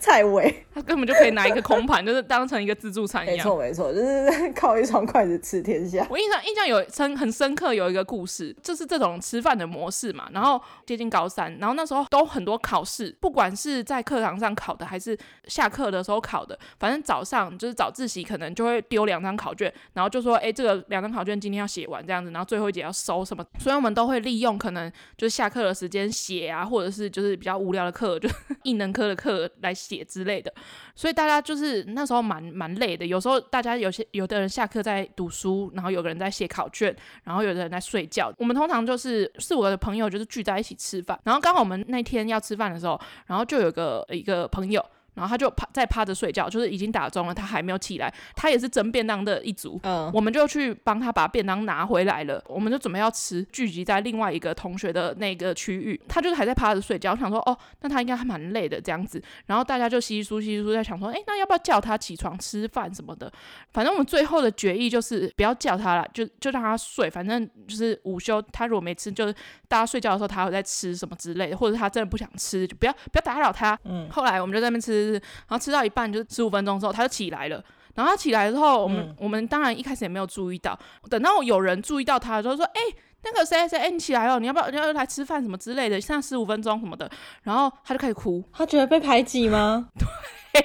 菜尾，他根本就可以拿一个空盘，就是当成一个自助餐一样。没错没错，就是靠一双筷子吃天下。我印象印象有深很深刻，有一个故事，就是这种吃饭的模式嘛。然后接近高三，然后那时候都很多考试，不管是在课堂上考的，还是下课的时候考的，反正早上就是早自习可能就会丢两张考卷，然后就说，哎，这个两张考卷今天要写完这样子，然后最后一节要收什么，所以我们都会利用可能就是下课的时间写啊，或者是就是比较无聊的课就。[laughs] 艺能科的课来写之类的，所以大家就是那时候蛮蛮累的。有时候大家有些有的人下课在读书，然后有个人在写考卷，然后有的人在睡觉。我们通常就是四五个的朋友就是聚在一起吃饭，然后刚好我们那天要吃饭的时候，然后就有个一个朋友。然后他就趴在趴着睡觉，就是已经打钟了，他还没有起来。他也是蒸便当的一组，嗯，我们就去帮他把便当拿回来了。我们就准备要吃，聚集在另外一个同学的那个区域。他就是还在趴着睡觉，我想说哦，那他应该还蛮累的这样子。然后大家就稀稀疏稀疏在想说，哎，那要不要叫他起床吃饭什么的？反正我们最后的决议就是不要叫他了，就就让他睡。反正就是午休，他如果没吃，就是大家睡觉的时候他会在吃什么之类的，或者他真的不想吃，就不要不要打扰他。嗯，后来我们就在那边吃。然后吃到一半，就十五分钟之后，他就起来了。然后他起来之后，我们、嗯、我们当然一开始也没有注意到。等到有人注意到他的时候，说：“哎，那个谁谁，哎，你起来哦，你要不要你要来吃饭什么之类的？剩下十五分钟什么的。”然后他就开始哭，他觉得被排挤吗？[laughs] 对。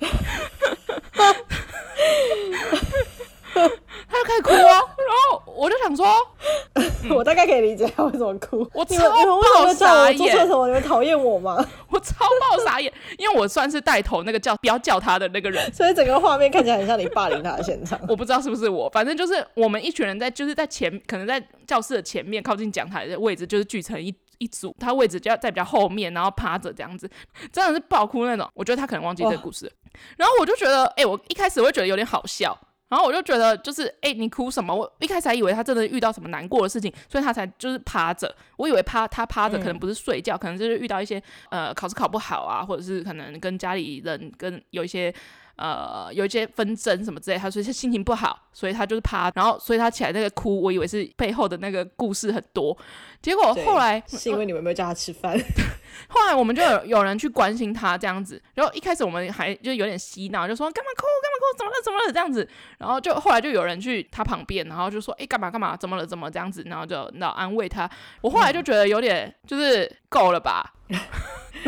[laughs] [laughs] 他就开始哭啊，然后我就想说，[laughs] 嗯、我大概可以理解他为什么哭。我超爆傻眼，做错什么？你们讨厌我吗？[laughs] 我超爆傻眼，因为我算是带头那个叫不要叫他的那个人，所以整个画面看起来很像你霸凌他的现场。我不知道是不是我，反正就是我们一群人在，就是在前，可能在教室的前面靠近讲台的位置，就是聚成一一组，他位置就要在比较后面，然后趴着这样子，真的是爆哭那种。我觉得他可能忘记这个故事，哦、然后我就觉得，哎、欸，我一开始会觉得有点好笑。然后我就觉得，就是哎、欸，你哭什么？我一开始还以为他真的遇到什么难过的事情，所以他才就是趴着。我以为趴他趴着可能不是睡觉，嗯、可能就是遇到一些呃考试考不好啊，或者是可能跟家里人跟有一些。呃，有一些纷争什么之类，他说他心情不好，所以他就是趴，然后所以他起来那个哭，我以为是背后的那个故事很多，结果后来是因为你们没有叫他吃饭，[laughs] 后来我们就有有人去关心他这样子，然后一开始我们还就有点嬉闹，就说干嘛哭干嘛哭，怎么了怎么了这样子，然后就后来就有人去他旁边，然后就说哎干嘛干嘛怎么了怎么这样子，然后就那安慰他，我后来就觉得有点就是够了吧。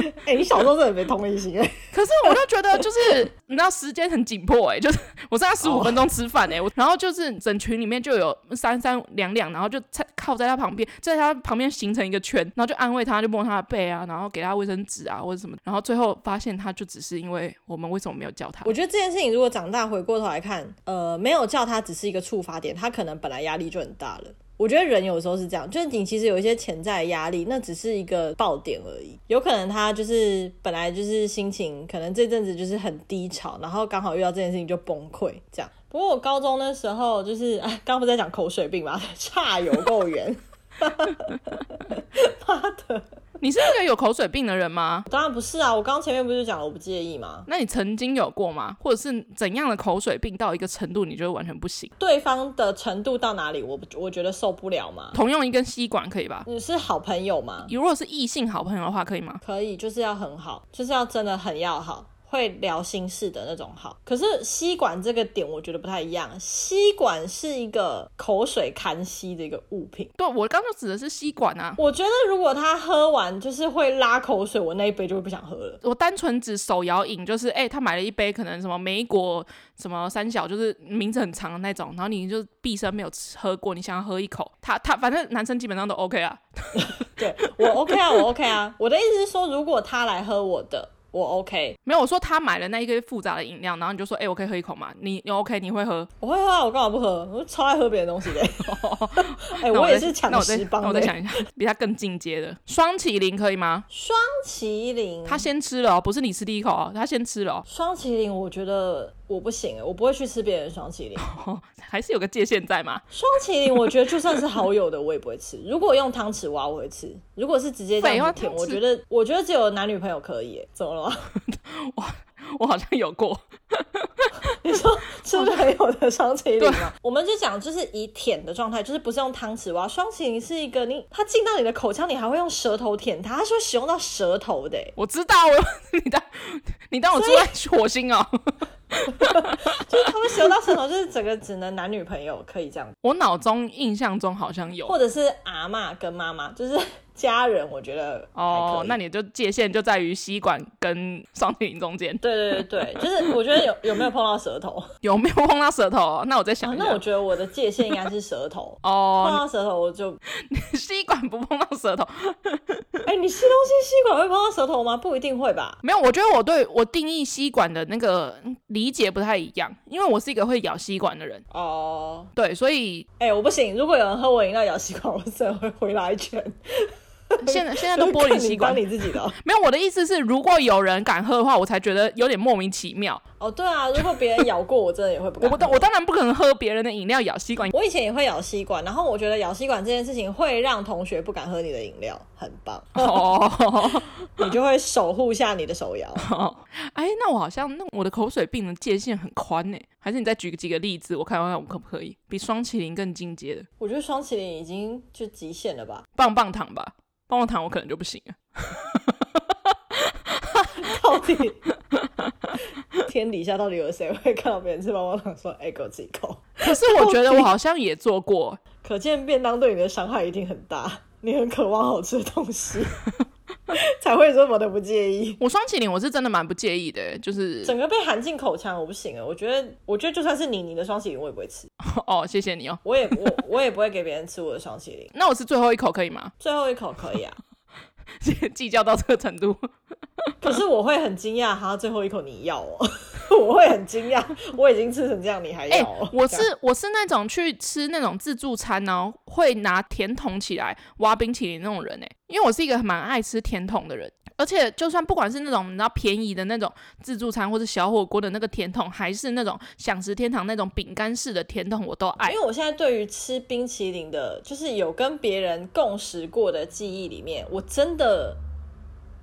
[laughs] 哎、欸，你小时候真的没同理心哎。[laughs] 可是我就觉得，就是 [laughs] 你知道时间很紧迫哎，就是我剩下十五分钟吃饭哎，我、oh. 然后就是整群里面就有三三两两，然后就靠在他旁边，在他旁边形成一个圈，然后就安慰他，就摸他的背啊，然后给他卫生纸啊或者什么，然后最后发现他就只是因为我们为什么没有叫他？我觉得这件事情如果长大回过头来看，呃，没有叫他只是一个触发点，他可能本来压力就很大了。我觉得人有时候是这样，就是你其实有一些潜在的压力，那只是一个爆点而已。有可能他就是本来就是心情，可能这阵子就是很低潮，然后刚好遇到这件事情就崩溃这样。不过我高中的时候就是，哎，刚不在讲口水病吗？[laughs] 差有够远，[laughs] 妈的！你是一个有口水病的人吗？当然不是啊，我刚刚前面不是讲了我不介意吗？那你曾经有过吗？或者是怎样的口水病到一个程度，你觉得完全不行？对方的程度到哪里，我我觉得受不了吗？同用一根吸管可以吧？你是好朋友吗？你如果是异性好朋友的话，可以吗？可以，就是要很好，就是要真的很要好。会聊心事的那种好，可是吸管这个点我觉得不太一样。吸管是一个口水堪吸的一个物品。对，我刚刚指的是吸管啊。我觉得如果他喝完就是会拉口水，我那一杯就会不想喝了。我单纯指手摇饮，就是哎、欸，他买了一杯可能什么莓果什么三小，就是名字很长的那种，然后你就毕生没有喝过，你想要喝一口，他他反正男生基本上都 OK 啊。[laughs] 对，我 OK 啊，我 OK 啊。我的意思是说，如果他来喝我的。我 OK，没有我说他买了那一个复杂的饮料，然后你就说，哎、欸，我可以喝一口吗？你你 OK，你会喝？我会喝啊，我干嘛不喝？我超爱喝别的东西的。[laughs] 哎、欸，我也是抢食帮的。我再想一下，比他更进阶的双麒麟可以吗？双麒麟，他先吃了哦，不是你吃第一口哦，他先吃了哦。双麒麟，我觉得。我不行，我不会去吃别人霜淇淋，还是有个界限在嘛。双淇淋，我觉得就算是好友的，我也不会吃。如果用汤匙挖，我会吃；如果是直接这样子舔，我觉得，我觉得只有男女朋友可以。怎么了？[laughs] 我我好像有过，[laughs] 你说吃朋友的双淇淋吗？[laughs] 我们就讲，就是以舔的状态，就是不是用汤匙挖。双淇淋是一个你，它进到你的口腔，你还会用舌头舔它，它是会使用到舌头的。我知道，我你当，你当我住在火星哦。[laughs] 就是他们使用到舌头，就是整个只能男女朋友可以这样。我脑中印象中好像有，或者是阿妈跟妈妈，就是。家人，我觉得哦，那你就界限就在于吸管跟霜淇淋中间。对对对对，[laughs] 就是我觉得有有没有碰到舌头，有没有碰到舌头？那我在想、哦，那我觉得我的界限应该是舌头 [laughs] 哦，碰到舌头我就 [laughs] 吸管不碰到舌头。哎、欸，你吸东西吸管会碰到舌头吗？不一定会吧？没有，我觉得我对我定义吸管的那个理解不太一样，因为我是一个会咬吸管的人哦。对，所以哎、欸，我不行，如果有人喝我饮料咬吸管，我真的会回来一拳。[laughs] 现在 [laughs] 现在都玻璃吸管，你自己的 [laughs] 没有。我的意思是，如果有人敢喝的话，我才觉得有点莫名其妙。哦，对啊，如果别人咬过，我真的也会不敢。我我当然不可能喝别人的饮料咬吸管。我以前也会咬吸管，然后我觉得咬吸管这件事情会让同学不敢喝你的饮料，很棒。哦，你就会守护下你的手摇。哦，哎，那我好像那我的口水病的界限很宽呢，还是你再举几个例子，我看看我可不可以比双麒麟更进阶的？我觉得双麒麟已经就极限了吧，棒棒糖吧。棒棒糖我可能就不行了，[laughs] 到底天底下到底有谁会看到别人吃棒棒糖说“哎，给我吃一口”？可是我觉得 [laughs] 我好像也做过，可见便当对你的伤害一定很大，你很渴望好吃的东西。[laughs] [laughs] 才会这么的不介意。我双麒麟我是真的蛮不介意的，就是整个被含进口腔我不行啊。我觉得，我觉得就算是你，你的双麒麟我也不会吃。[laughs] 哦，谢谢你哦。我也我我也不会给别人吃我的双麒麟。[laughs] 那我吃最后一口可以吗？最后一口可以啊。[laughs] 计较到这个程度。[laughs] 可是我会很惊讶，哈，最后一口你要哦。[laughs] 我会很惊讶，我已经吃成这样，你还要？欸、我是我是那种去吃那种自助餐呢，会拿甜筒起来挖冰淇淋那种人哎，因为我是一个蛮爱吃甜筒的人，而且就算不管是那种你知道便宜的那种自助餐，或者小火锅的那个甜筒，还是那种享食天堂那种饼干式的甜筒，我都爱。因为我现在对于吃冰淇淋的，就是有跟别人共食过的记忆里面，我真的。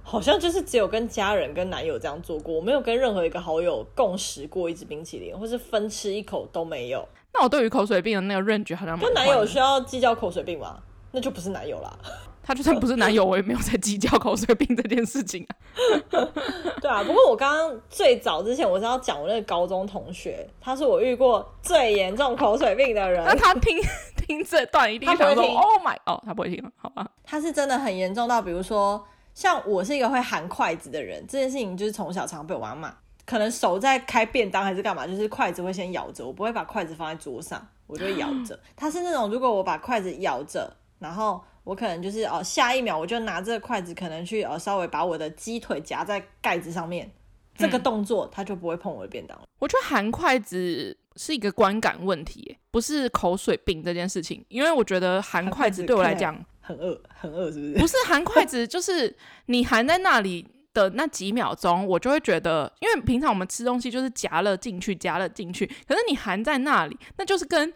好像就是只有跟家人、跟男友这样做过，我没有跟任何一个好友共食过一支冰淇淋，或是分吃一口都没有。那我对于口水病的那个 range 好像跟男友需要计较口水病吗？那就不是男友啦。他就算不是男友，我也没有在计较口水病这件事情啊。[laughs] 对啊，不过我刚刚最早之前我是要讲我那个高中同学，他是我遇过最严重口水病的人。那他听 [laughs] 听这段一定想说：“Oh my！” 哦，他不会听，好吧？他是真的很严重到，比如说。像我是一个会含筷子的人，这件事情就是从小常被我妈骂。可能手在开便当还是干嘛，就是筷子会先咬着，我不会把筷子放在桌上，我就会咬着。[gasps] 他是那种如果我把筷子咬着，然后我可能就是哦，下一秒我就拿这个筷子，可能去呃稍微把我的鸡腿夹在盖子上面，这个动作他就不会碰我的便当。我觉得含筷子是一个观感问题，不是口水病这件事情，因为我觉得含筷子对我来讲。很饿，很饿，是不是？[laughs] 不是含筷子，就是你含在那里的那几秒钟，我就会觉得，因为平常我们吃东西就是夹了进去，夹了进去，可是你含在那里，那就是跟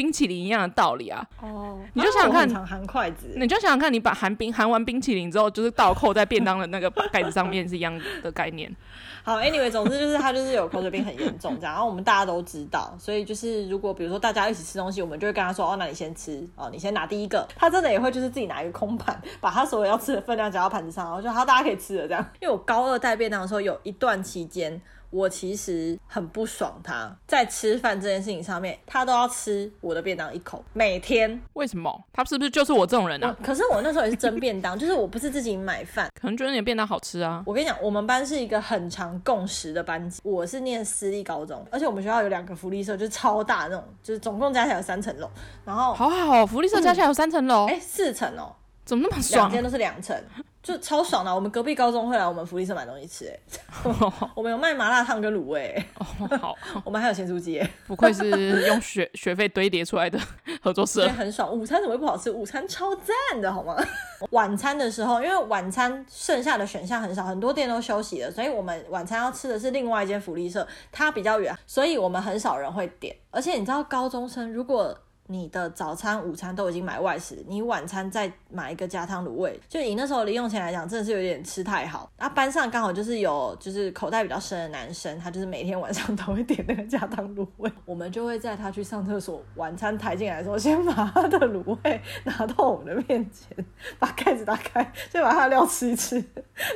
冰淇淋一样的道理啊！哦，你就想想看，常含筷子，你就想想看，你把含冰含完冰淇淋之后，就是倒扣在便当的那个盖子上面是一样的概念。好，Anyway，总之就是他就是有口水病很严重这样，然后我们大家都知道，所以就是如果比如说大家一起吃东西，我们就会跟他说哦，那你先吃哦，你先拿第一个。他真的也会就是自己拿一个空盘，把他所有要吃的分量夹到盘子上，然后就好，大家可以吃了这样。因为我高二带便当的时候，有一段期间。我其实很不爽他，在吃饭这件事情上面，他都要吃我的便当一口，每天。为什么？他是不是就是我这种人啊？可是我那时候也是蒸便当，[laughs] 就是我不是自己买饭，可能觉得你的便当好吃啊。我跟你讲，我们班是一个很常共食的班级，我是念私立高中，而且我们学校有两个福利社，就是超大那种，就是总共加起来有三层楼。然后好好，福利社加起来有三层楼，哎、嗯，四层哦，怎么那么爽？两间都是两层。就超爽的，我们隔壁高中会来我们福利社买东西吃，哎，[laughs] 我们有卖麻辣烫跟卤味，哦，好，[laughs] 我们还有咸酥鸡，哎，不愧是用学学费堆叠出来的合作社，很爽。午餐怎么会不好吃？午餐超赞的，好吗？[laughs] 晚餐的时候，因为晚餐剩下的选项很少，很多店都休息了，所以我们晚餐要吃的是另外一间福利社，它比较远，所以我们很少人会点。而且你知道，高中生如果你的早餐、午餐都已经买外食，你晚餐再买一个加汤卤味，就以那时候零用钱来讲，真的是有点吃太好。啊，班上刚好就是有就是口袋比较深的男生，他就是每天晚上都会点那个加汤卤味，我们就会在他去上厕所、晚餐抬进来的时候，先把他的卤味拿到我们的面前，把盖子打开，先把他的料吃一吃，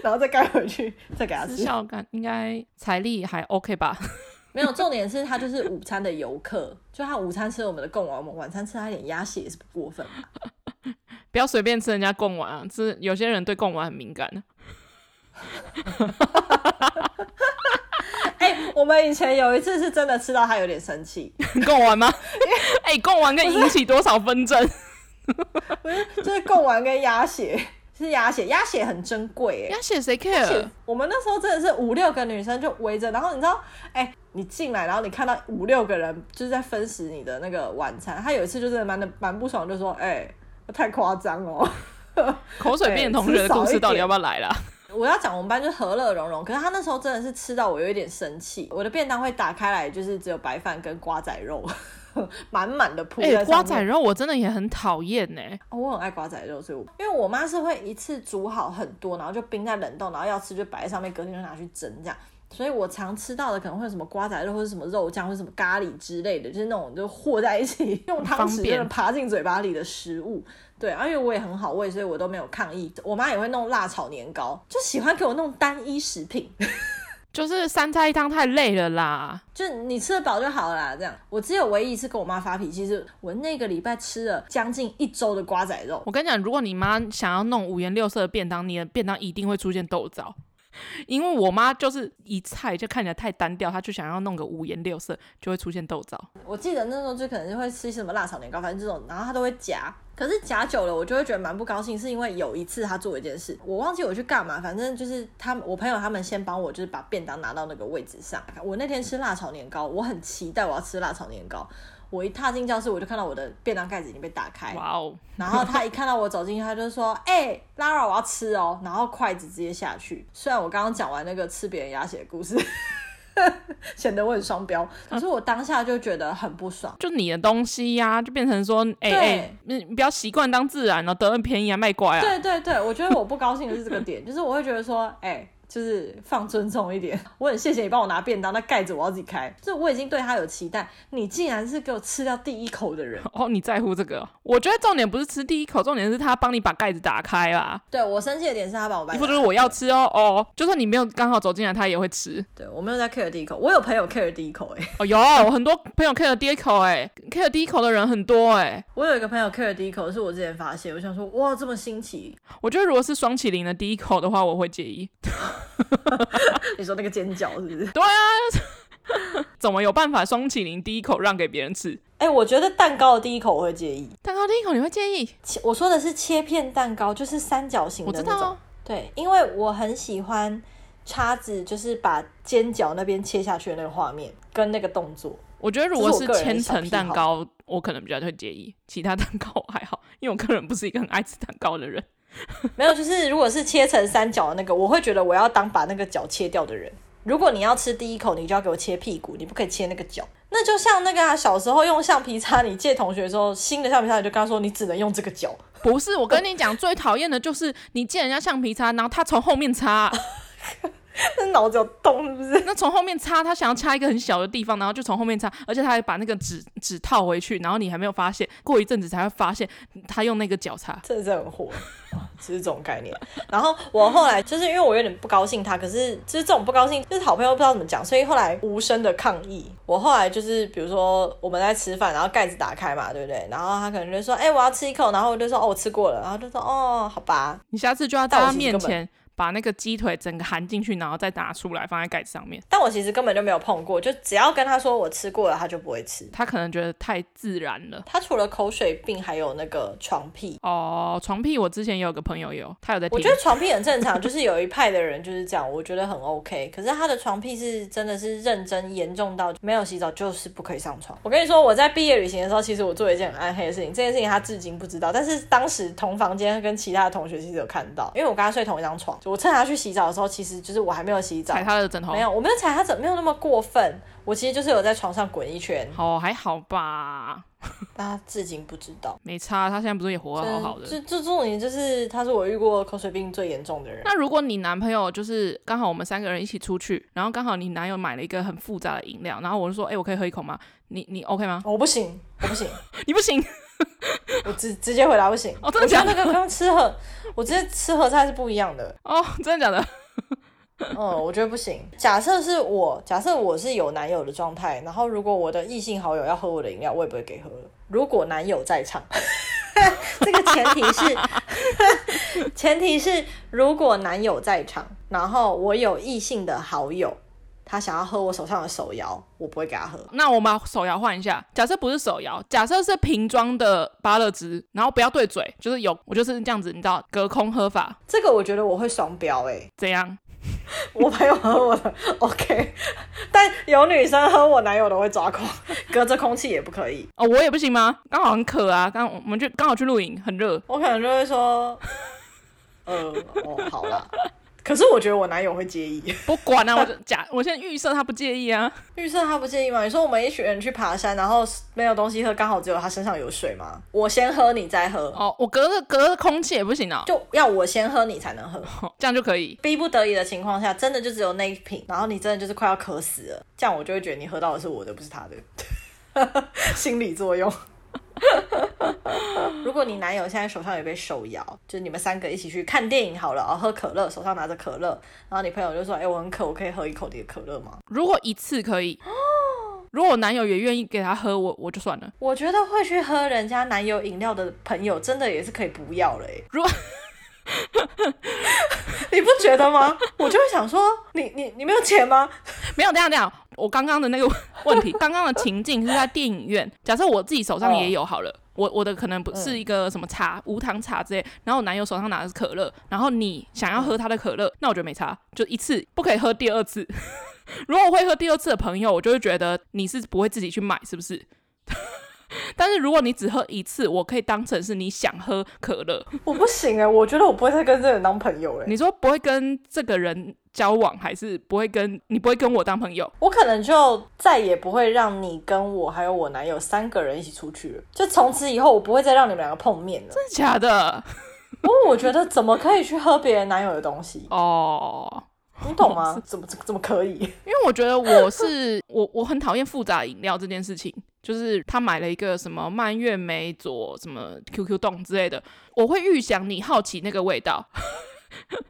然后再盖回去，再给他吃。笑感应该财力还 OK 吧？没有，重点是他就是午餐的游客，就他午餐吃我们的贡丸，我们晚餐吃他一点鸭血也是不过分吧？[laughs] 不要随便吃人家贡丸啊！是有些人对贡丸很敏感的。[laughs] 哎、欸，我们以前有一次是真的吃到他有点生气，[laughs] 贡丸吗？哎、欸，贡丸可以引起多少纷争？不是，就是贡丸跟鸭血。是鸭血，鸭血很珍贵哎。鸭血谁 care？我们那时候真的是五六个女生就围着，然后你知道，哎、欸，你进来，然后你看到五六个人就是在分食你的那个晚餐。他有一次就真的蛮的蛮不爽，就说：“哎、欸，太夸张哦。[laughs] ”口水便同学的故事到底要不要来啦？我要讲我们班就和乐融融，可是他那时候真的是吃到我有一点生气。我的便当会打开来，就是只有白饭跟瓜仔肉。[laughs] 满满的铺。哎，瓜仔肉我真的也很讨厌呢。我很爱瓜仔肉，所以我因为我妈是会一次煮好很多，然后就冰在冷冻，然后要吃就摆在上面，隔天就拿去蒸这样。所以我常吃到的可能会有什么瓜仔肉，或者什么肉酱，或者什么咖喱之类的，就是那种就和在一起，[laughs] 用汤匙爬进嘴巴里的食物。对，而且我也很好喂，所以我都没有抗议。我妈也会弄辣炒年糕，就喜欢给我弄单一食品。[laughs] 就是三菜一汤太累了啦，就你吃得饱就好了啦。这样，我只有唯一一次跟我妈发脾气，是我那个礼拜吃了将近一周的瓜仔肉。我跟你讲，如果你妈想要弄五颜六色的便当，你的便当一定会出现豆枣，因为我妈就是一菜就看起来太单调，她就想要弄个五颜六色，就会出现豆枣。我记得那时候就可能就会吃什么辣炒年糕，反正这种，然后她都会夹。可是夹久了，我就会觉得蛮不高兴，是因为有一次她做一件事，我忘记我去干嘛，反正就是他我朋友他们先帮我就是把便当拿到那个位置上。我那天吃辣炒年糕，我很期待我要吃辣炒年糕。我一踏进教室，我就看到我的便当盖子已经被打开。哇哦！然后他一看到我走进去，他就说：“哎、欸，Lara，我要吃哦。”然后筷子直接下去。虽然我刚刚讲完那个吃别人鸭血的故事。[laughs] 显得我很双标，可是我当下就觉得很不爽。就你的东西呀、啊，就变成说，哎、欸、哎，你、不要习惯当自然了，得了便宜啊，卖乖啊。对对对，我觉得我不高兴的是这个点，[laughs] 就是我会觉得说，哎、欸。就是放尊重一点，[laughs] 我很谢谢你帮我拿便当，那盖子我要自己开。就我已经对他有期待，你竟然是给我吃掉第一口的人 [laughs] 哦！你在乎这个？我觉得重点不是吃第一口，重点是他帮你把盖子打开啦。对，我生气的点是他帮我把。不就是我要吃哦哦，就算你没有刚好走进来，他也会吃。对，我没有在 care 第一口，我有朋友 care 第一口哎、欸。[laughs] 哦，有很多朋友 care 第一口哎、欸、，care 第一口的人很多哎、欸。我有一个朋友 care 第一口，是我之前发现，我想说哇，这么新奇。我觉得如果是双麒麟的第一口的话，我会介意。[laughs] 你说那个尖角是不是？对啊，怎么有办法双麒麟第一口让给别人吃？哎、欸，我觉得蛋糕的第一口我会介意。蛋糕第一口你会介意？切我说的是切片蛋糕，就是三角形的那种。我知道。对，因为我很喜欢叉子，就是把尖角那边切下去的那个画面跟那个动作。我觉得如果是千层蛋糕我，我可能比较会介意。其他蛋糕还好，因为我个人不是一个很爱吃蛋糕的人。[laughs] 没有，就是如果是切成三角的那个，我会觉得我要当把那个角切掉的人。如果你要吃第一口，你就要给我切屁股，你不可以切那个角。那就像那个啊，小时候用橡皮擦，你借同学的时候，新的橡皮擦你就跟他说，你只能用这个角。[laughs] 不是，我跟你讲，最讨厌的就是你借人家橡皮擦，然后他从后面擦。[laughs] [laughs] 那脑子有洞是不是？那从后面插，他想要插一个很小的地方，然后就从后面插，而且他还把那个纸纸套回去，然后你还没有发现，过一阵子才会发现他用那个脚插，真的是很火，就是这种概念。然后我后来就是因为我有点不高兴他，可是就是这种不高兴，就是好朋友不知道怎么讲，所以后来无声的抗议。我后来就是比如说我们在吃饭，然后盖子打开嘛，对不对？然后他可能就说：“哎、欸，我要吃一口。”然后我就说：“哦，我吃过了。”然后就说：“哦，好吧。” [laughs] 你下次就要在他面前。把那个鸡腿整个含进去，然后再拿出来放在盖子上面。但我其实根本就没有碰过，就只要跟他说我吃过了，他就不会吃。他可能觉得太自然了。他除了口水病，还有那个床屁。哦，床屁，我之前也有个朋友有，他有在。我觉得床屁很正常，就是有一派的人就是这样，我觉得很 OK。可是他的床屁是真的是认真严重到没有洗澡就是不可以上床。我跟你说，我在毕业旅行的时候，其实我做了一件很暗黑的事情，这件事情他至今不知道。但是当时同房间跟其他的同学其实有看到，因为我跟他睡同一张床，就我趁他去洗澡。的时候，其实就是我还没有洗澡，踩他的枕头。没有，我没有踩他枕，没有那么过分。我其实就是有在床上滚一圈。哦，还好吧。[laughs] 大家至今不知道。没差，他现在不是也活得好好的？就就重点就是，他是我遇过口水病最严重的人。那如果你男朋友就是刚好我们三个人一起出去，然后刚好你男友买了一个很复杂的饮料，然后我就说，哎、欸，我可以喝一口吗？你你 OK 吗？我不行，我不行，[laughs] 你不行，[laughs] 我直直接回答不行。哦，真的假的？我那个刚吃喝，我直接吃喝菜是不一样的。哦，真的假的？嗯，我觉得不行。假设是我，假设我是有男友的状态，然后如果我的异性好友要喝我的饮料，我也不会给喝了。如果男友在场，[laughs] 这个前提是，[laughs] 前提是如果男友在场，然后我有异性的好友，他想要喝我手上的手摇，我不会给他喝。那我们把手摇换一下，假设不是手摇，假设是瓶装的芭乐汁，然后不要对嘴，就是有，我就是这样子，你知道，隔空喝法。这个我觉得我会双标诶，怎样？[laughs] 我朋友喝我的 OK，但有女生喝我男友的会抓狂，隔着空气也不可以哦。我也不行吗？刚好很渴啊，刚我们就刚好去露营，很热，我可能就会说，[laughs] 呃，哦，好啦。可是我觉得我男友会介意，[laughs] 不管啊，我就假，[laughs] 我现在预设他不介意啊，预设他不介意吗？你说我们一群人去爬山，然后没有东西喝，刚好只有他身上有水吗？我先喝，你再喝。哦，我隔着隔着空气也不行啊，就要我先喝，你才能喝，[laughs] 这样就可以。逼不得已的情况下，真的就只有那一瓶，然后你真的就是快要渴死了，这样我就会觉得你喝到的是我的，不是他的，心理作用。[laughs] 如果你男友现在手上有一杯手摇，就是你们三个一起去看电影好了，哦，喝可乐，手上拿着可乐，然后你朋友就说：“哎、欸，我很渴，我可以喝一口你的可乐吗？”如果一次可以，[gasps] 如果我男友也愿意给他喝，我我就算了。我觉得会去喝人家男友饮料的朋友，真的也是可以不要了。如果 [laughs] 你不觉得吗？我就会想说，你你你没有钱吗？[laughs] 没有，这样这样。我刚刚的那个 [laughs] 问题，刚刚的情境是在电影院。假设我自己手上也有好了，我我的可能不是一个什么茶，无糖茶之类。然后我男友手上拿的是可乐，然后你想要喝他的可乐，那我觉得没差，就一次不可以喝第二次。如果我会喝第二次的朋友，我就会觉得你是不会自己去买，是不是？[laughs] 但是如果你只喝一次，我可以当成是你想喝可乐。我不行哎、欸，我觉得我不会再跟这个人当朋友哎、欸。你说不会跟这个人交往，还是不会跟你不会跟我当朋友？我可能就再也不会让你跟我还有我男友三个人一起出去了。就从此以后，我不会再让你们两个碰面了。真的假的？[laughs] 不过我觉得怎么可以去喝别人男友的东西？哦。你懂吗？[laughs] 怎么怎么可以？[laughs] 因为我觉得我是 [laughs] 我我很讨厌复杂饮料这件事情。就是他买了一个什么蔓越莓佐什么 QQ 冻之类的，我会预想你好奇那个味道。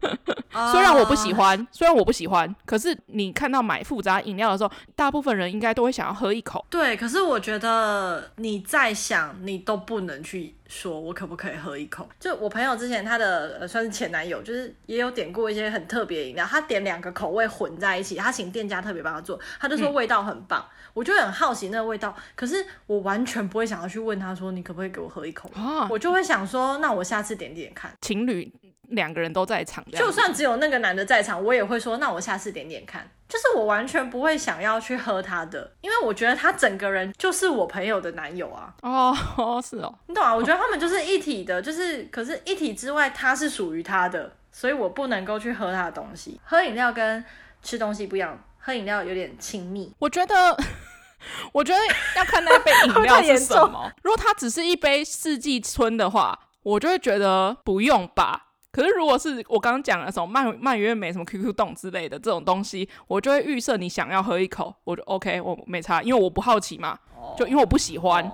[laughs] 虽然我不喜欢，uh, 虽然我不喜欢，可是你看到买复杂饮料的时候，大部分人应该都会想要喝一口。对，可是我觉得你再想，你都不能去说我可不可以喝一口。就我朋友之前他的、呃、算是前男友，就是也有点过一些很特别的饮料，他点两个口味混在一起，他请店家特别帮他做，他就说味道很棒。嗯、我就很好奇那个味道，可是我完全不会想要去问他说你可不可以给我喝一口啊？我就会想说，那我下次点点看。情侣。两个人都在场，就算只有那个男的在场，我也会说，那我下次点点看。就是我完全不会想要去喝他的，因为我觉得他整个人就是我朋友的男友啊。哦，是哦，你懂啊？我觉得他们就是一体的，就是可是一体之外，他是属于他的，所以我不能够去喝他的东西。喝饮料跟吃东西不一样，喝饮料有点亲密。我觉得，[laughs] 我觉得要看那杯饮料是什么。如果它只是一杯四季春的话，我就会觉得不用吧。可是，如果是我刚刚讲的什么蔓蔓越莓什么 QQ 冻之类的这种东西，我就会预设你想要喝一口，我就 OK，我没差，因为我不好奇嘛，就因为我不喜欢，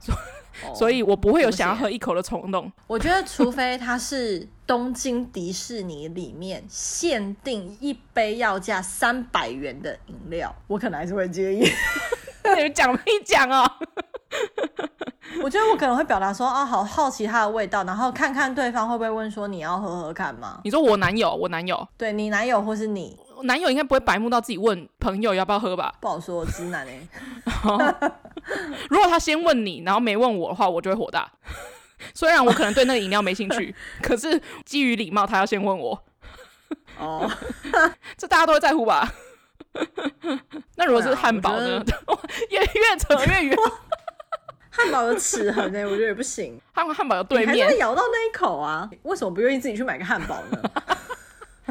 所、oh. 所以我不会有想要喝一口的冲动。我觉得，除非它是东京迪士尼里面限定一杯要价三百元的饮料，我可能还是会介意。[laughs] 你们讲没讲哦？[laughs] 我觉得我可能会表达说啊，好好奇它的味道，然后看看对方会不会问说你要喝喝看吗？你说我男友，我男友，对你男友或是你男友应该不会白目到自己问朋友要不要喝吧？不好说，直男哎。如果他先问你，然后没问我的话，我就会火大。虽然我可能对那个饮料没兴趣，[laughs] 可是基于礼貌，他要先问我。哦，[laughs] 这大家都会在乎吧？那如果是汉堡呢？越越扯越远。汉堡有齿痕哎，[laughs] 我觉得也不行。汉汉堡的对面，咬到那一口啊？为什么不愿意自己去买个汉堡呢？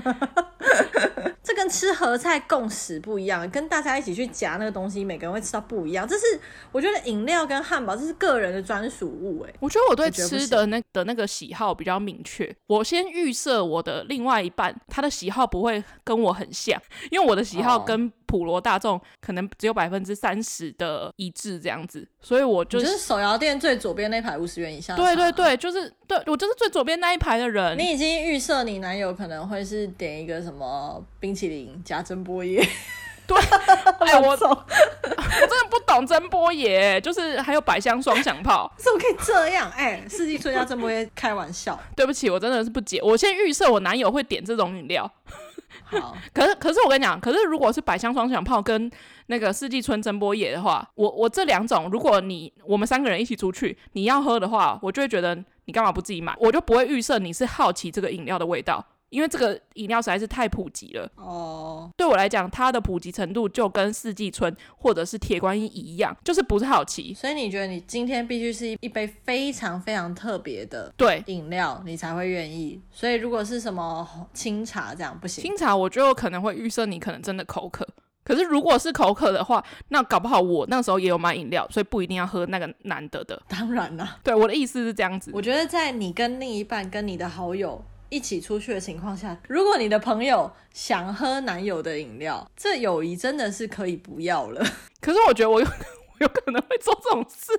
[laughs] 这跟跟吃合菜共食不一样，跟大家一起去夹那个东西，每个人会吃到不一样。这是我觉得饮料跟汉堡这是个人的专属物，哎，我觉得我对吃的那的那个喜好比较明确。我先预设我的另外一半，他的喜好不会跟我很像，因为我的喜好跟普罗大众可能只有百分之三十的一致这样子，所以我就，就是手摇店最左边那排五十元以下。对对对，就是对我就是最左边那一排的人。你已经预设你男友可能会是点一个什么冰淇淋加珍波椰。[laughs] 对，[laughs] 哎，我 [laughs] 我真的不懂珍波椰，就是还有百香双响炮，怎么可以这样？哎，四季春加珍波椰，开玩笑。对不起，我真的是不解。我先预设我男友会点这种饮料。[laughs] 好，[laughs] 可是可是我跟你讲，可是如果是百香双响炮跟那个四季春珍波野的话，我我这两种，如果你我们三个人一起出去，你要喝的话，我就会觉得你干嘛不自己买？我就不会预设你是好奇这个饮料的味道。因为这个饮料实在是太普及了哦，oh. 对我来讲，它的普及程度就跟四季春或者是铁观音一样，就是不是好奇。所以你觉得你今天必须是一杯非常非常特别的对饮料，你才会愿意。所以如果是什么清茶这样不行，清茶我就可能会预设你可能真的口渴。可是如果是口渴的话，那搞不好我那时候也有买饮料，所以不一定要喝那个难得的。当然啦，对我的意思是这样子。我觉得在你跟另一半跟你的好友。一起出去的情况下，如果你的朋友想喝男友的饮料，这友谊真的是可以不要了。[laughs] 可是我觉得我。有可能会做这种事，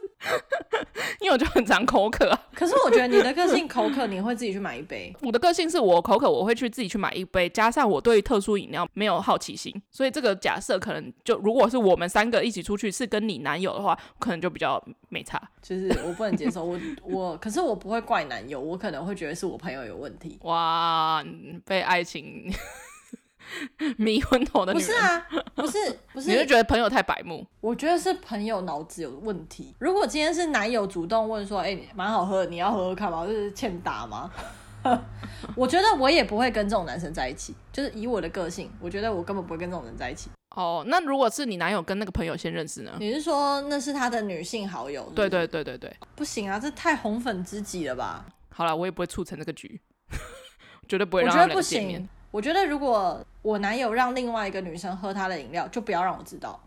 因为我就很常口渴啊。可是我觉得你的个性口渴，你会自己去买一杯。我的个性是我口渴，我会去自己去买一杯。加上我对特殊饮料没有好奇心，所以这个假设可能就如果是我们三个一起出去，是跟你男友的话，可能就比较没差。就是我不能接受，我我可是我不会怪男友，我可能会觉得是我朋友有问题。哇，被爱情。[laughs] 迷昏头的女人。不是啊，不是 [laughs] 不是，你是觉得朋友太白目？我觉得是朋友脑子有问题。如果今天是男友主动问说：“哎、欸，蛮好喝的，你要喝喝看吗？”就是欠打吗？[laughs] 我觉得我也不会跟这种男生在一起。就是以我的个性，我觉得我根本不会跟这种人在一起。哦，那如果是你男友跟那个朋友先认识呢？你是说那是他的女性好友是不是？对对对对对，不行啊，这太红粉知己了吧？好了，我也不会促成这个局，绝对不会让他们两个见面。我觉得，如果我男友让另外一个女生喝他的饮料，就不要让我知道，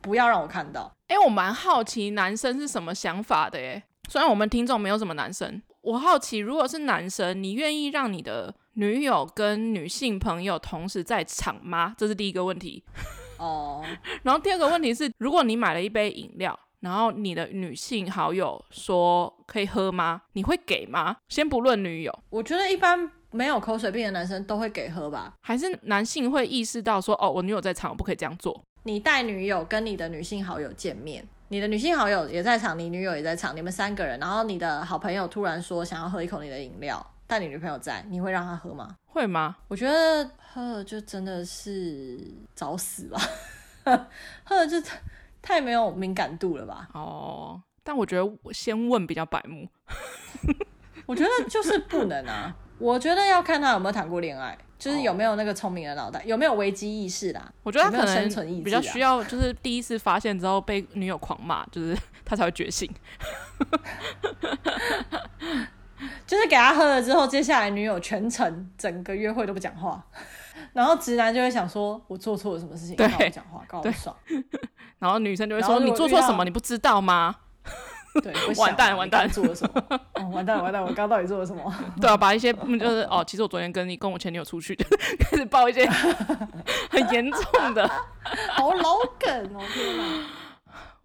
不要让我看到。哎、欸，我蛮好奇男生是什么想法的耶。虽然我们听众没有什么男生，我好奇，如果是男生，你愿意让你的女友跟女性朋友同时在场吗？这是第一个问题。[laughs] 哦。然后第二个问题是，如果你买了一杯饮料，然后你的女性好友说可以喝吗？你会给吗？先不论女友，我觉得一般。没有口水病的男生都会给喝吧？还是男性会意识到说，哦，我女友在场，我不可以这样做。你带女友跟你的女性好友见面，你的女性好友也在场，你女友也在场，你们三个人，然后你的好朋友突然说想要喝一口你的饮料，但你女朋友在，你会让她喝吗？会吗？我觉得喝了就真的是找死吧，[laughs] 喝了就太没有敏感度了吧？哦，但我觉得我先问比较白目，[laughs] 我觉得就是不能啊。我觉得要看他有没有谈过恋爱，就是有没有那个聪明的脑袋，有没有危机意识啦。我觉得他可能比较需要，就是第一次发现之后被女友狂骂，就是他才会觉醒。[laughs] 就是给他喝了之后，接下来女友全程整个约会都不讲话，[laughs] 然后直男就会想说：“我做错了什么事情？对，不讲话，搞不爽。” [laughs] 然后女生就会说：“你做错什么？你不知道吗？”对，完蛋完蛋，做了什么？[laughs] 哦，完蛋完蛋，我刚到底做了什么？[laughs] 对啊，把一些就是哦，其实我昨天跟你跟我前女友出去，[laughs] 开始爆一些很严重的，好老梗哦！天哪，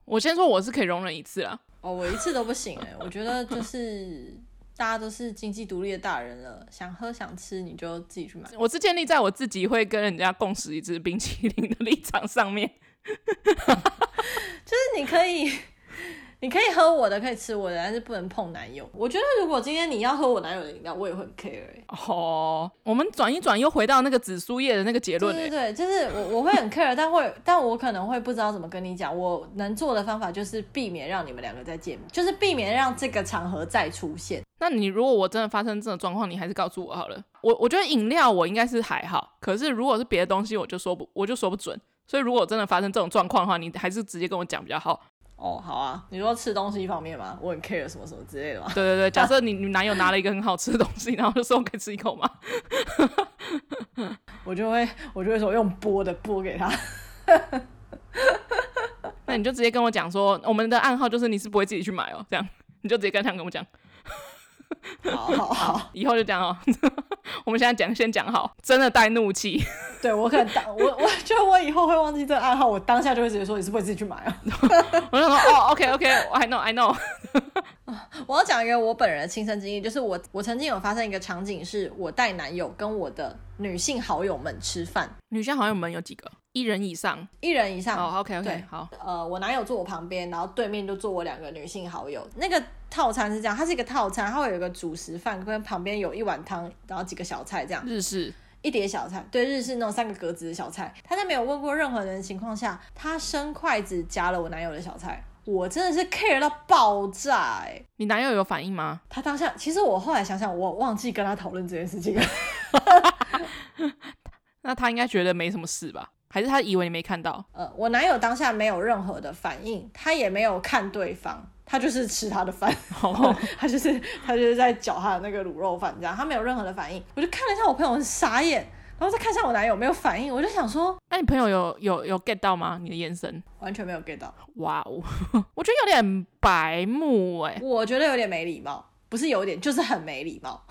我先说我是可以容忍一次啦。哦，我一次都不行哎，我觉得就是大家都是经济独立的大人了，想喝想吃你就自己去买。我是建立在我自己会跟人家共食一支冰淇淋的立场上面，就是你可以。你可以喝我的，可以吃我的，但是不能碰男友。我觉得如果今天你要喝我男友的饮料，我也会很 care、欸。哦，我们转一转，又回到那个紫苏叶的那个结论、欸。对对对，就是我我会很 care，但会，但我可能会不知道怎么跟你讲。我能做的方法就是避免让你们两个再见面，就是避免让这个场合再出现。那你如果我真的发生这种状况，你还是告诉我好了。我我觉得饮料我应该是还好，可是如果是别的东西，我就说不，我就说不准。所以如果真的发生这种状况的话，你还是直接跟我讲比较好。哦，好啊，你说吃东西方面吗？我很 care 什么什么之类的吗？对对对，假设你你男友拿了一个很好吃的东西，然后就说我可以吃一口吗？我 [laughs] 我就会我就会说用剥的剥给他。那你就直接跟我讲说，我们的暗号就是你是不会自己去买哦，这样你就直接跟他跟我讲。[laughs] 好好好，以后就这样哦。[laughs] 我们现在讲，先讲好，真的带怒气。对，我可能当我我觉得我以后会忘记这个暗号，我当下就会直接说你是不会自己去买啊。[laughs] 我就说哦，OK OK，I know I know。我要讲一个我本人的亲身经历，就是我我曾经有发生一个场景，是我带男友跟我的女性好友们吃饭。女性好友们有几个？一人以上，一人以上。哦，OK OK，好。呃，我男友坐我旁边，然后对面就坐我两个女性好友。那个套餐是这样，它是一个套餐，它会有一个主食饭，跟旁边有一碗汤，然后几个小菜这样。日式。一碟小菜，对，日式那种三个格子的小菜。他在没有问过任何人的情况下，他伸筷子夹了我男友的小菜，我真的是 care 到爆炸哎！你男友有反应吗？他当下，其实我后来想想，我忘记跟他讨论这件事情了。[laughs] 那他应该觉得没什么事吧？还是他以为你没看到？呃，我男友当下没有任何的反应，他也没有看对方，他就是吃他的饭，oh. [laughs] 他就是他就是在搅他的那个卤肉饭，这样他没有任何的反应。我就看了一下我朋友很傻眼，然后再看一下我男友没有反应，我就想说，那你朋友有有有 get 到吗？你的眼神完全没有 get 到。哇哦，[laughs] 我觉得有点白目哎，我觉得有点没礼貌，不是有点，就是很没礼貌。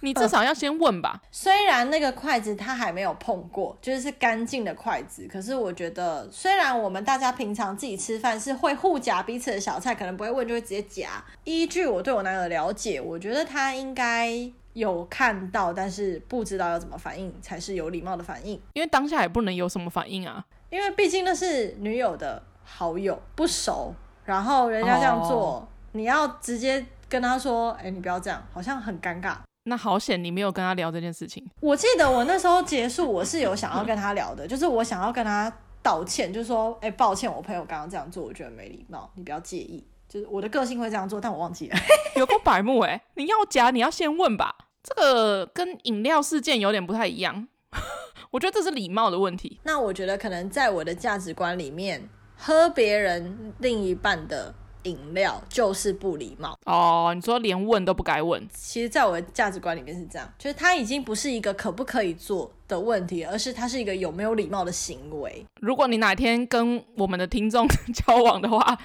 你至少要先问吧。虽然那个筷子他还没有碰过，就是干净的筷子，可是我觉得，虽然我们大家平常自己吃饭是会互夹彼此的小菜，可能不会问就会直接夹。依据我对我男友的了解，我觉得他应该有看到，但是不知道要怎么反应才是有礼貌的反应。因为当下也不能有什么反应啊，因为毕竟那是女友的好友，不熟，然后人家这样做，oh. 你要直接跟他说：“哎、欸，你不要这样，好像很尴尬。”那好险，你没有跟他聊这件事情。我记得我那时候结束，我是有想要跟他聊的，就是我想要跟他道歉，就是说，哎、欸，抱歉，我朋友刚刚这样做，我觉得没礼貌，你不要介意。就是我的个性会这样做，但我忘记了。[laughs] 有个白目哎，你要夹，你要先问吧。这个跟饮料事件有点不太一样，[laughs] 我觉得这是礼貌的问题。那我觉得可能在我的价值观里面，喝别人另一半的。饮料就是不礼貌哦，你说连问都不该问。其实，在我的价值观里面是这样，就是它已经不是一个可不可以做的问题，而是它是一个有没有礼貌的行为。如果你哪天跟我们的听众 [laughs] 交往的话，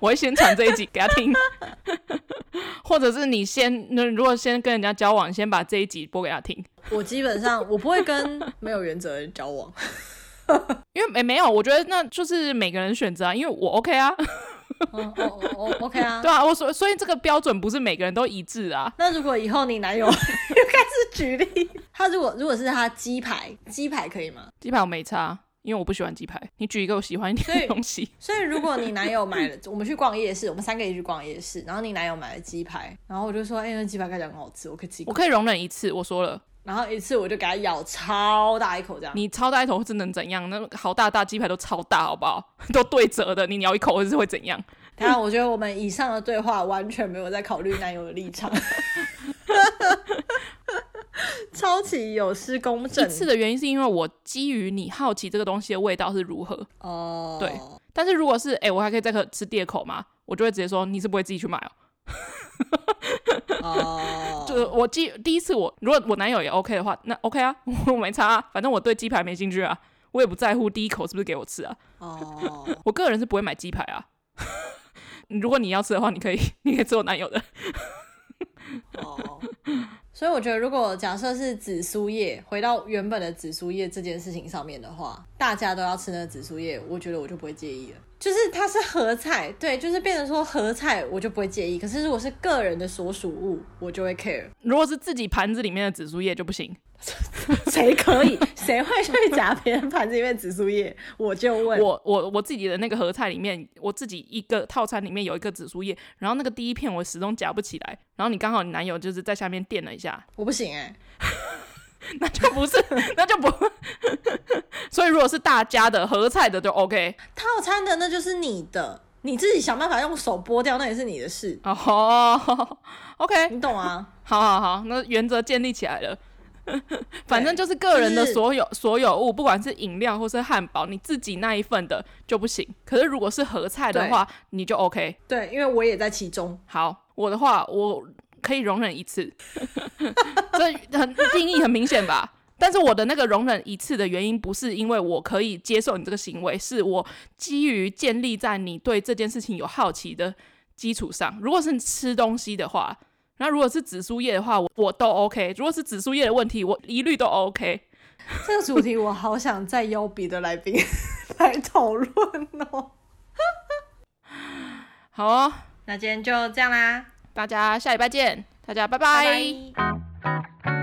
我会先传这一集给他听，[laughs] 或者是你先，那如果先跟人家交往，先把这一集播给他听。我基本上我不会跟没有原则的人交往，[laughs] 因为没没有，我觉得那就是每个人选择啊，因为我 OK 啊。哦哦哦，OK 啊，对啊，我所所以这个标准不是每个人都一致啊。那如果以后你男友又 [laughs] 开始举例，他如果如果是他鸡排，鸡排可以吗？鸡排我没差，因为我不喜欢鸡排。你举一个我喜欢一点的东西。所以，如果你男友买了，我们去逛夜市，我们三个一起去逛夜市，然后你男友买了鸡排，然后我就说，哎、欸，那鸡排看起来很好吃，我可以吃。我可以容忍一次，我说了。然后一次我就给它咬超大一口，这样。你超大一口是能怎样？那好大大鸡排都超大，好不好？[laughs] 都对折的，你咬一口是会怎样？当然，我觉得我们以上的对话完全没有在考虑男友的立场，[laughs] 超级有失公正。一次的原因是因为我基于你好奇这个东西的味道是如何哦。对，但是如果是哎、欸，我还可以再吃第二口吗？我就会直接说你是不会自己去买哦。哦，就是我记第一次我如果我男友也 OK 的话，那 OK 啊，[laughs] 我没差啊，反正我对鸡排没兴趣啊，我也不在乎第一口是不是给我吃啊。哦，[laughs] 我个人是不会买鸡排啊。[laughs] 如果你要吃的话，你可以，你可以吃我男友的。哦，所以我觉得，如果假设是紫苏叶，回到原本的紫苏叶这件事情上面的话，大家都要吃那个紫苏叶，我觉得我就不会介意了。就是它是合菜，对，就是变成说合菜，我就不会介意。可是如果是个人的所属物，我就会 care。如果是自己盘子里面的紫苏叶就不行。[laughs] 谁可以？谁会去夹别人盘子里面紫苏叶？我就问我我我自己的那个合菜里面，我自己一个套餐里面有一个紫苏叶，然后那个第一片我始终夹不起来，然后你刚好你男友就是在下面垫了一下，我不行哎、欸，那就不是，那就不，[laughs] 所以如果是大家的合菜的就 OK，套餐的那就是你的，你自己想办法用手剥掉，那也是你的事哦。OK，你懂啊？[laughs] 好好好，那原则建立起来了。反正就是个人的所有、就是、所有物，不管是饮料或是汉堡，你自己那一份的就不行。可是如果是合菜的话，你就 OK。对，因为我也在其中。好，我的话我可以容忍一次，[laughs] 这很定义很明显吧？但是我的那个容忍一次的原因，不是因为我可以接受你这个行为，是我基于建立在你对这件事情有好奇的基础上。如果是吃东西的话，那如果是紫苏叶的话，我我都 OK。如果是紫苏叶的问题，我一律都 OK。这个主题我好想再邀别的来宾 [laughs] 来讨论哦。[laughs] 好哦，那今天就这样啦，大家下礼拜见大家拜拜。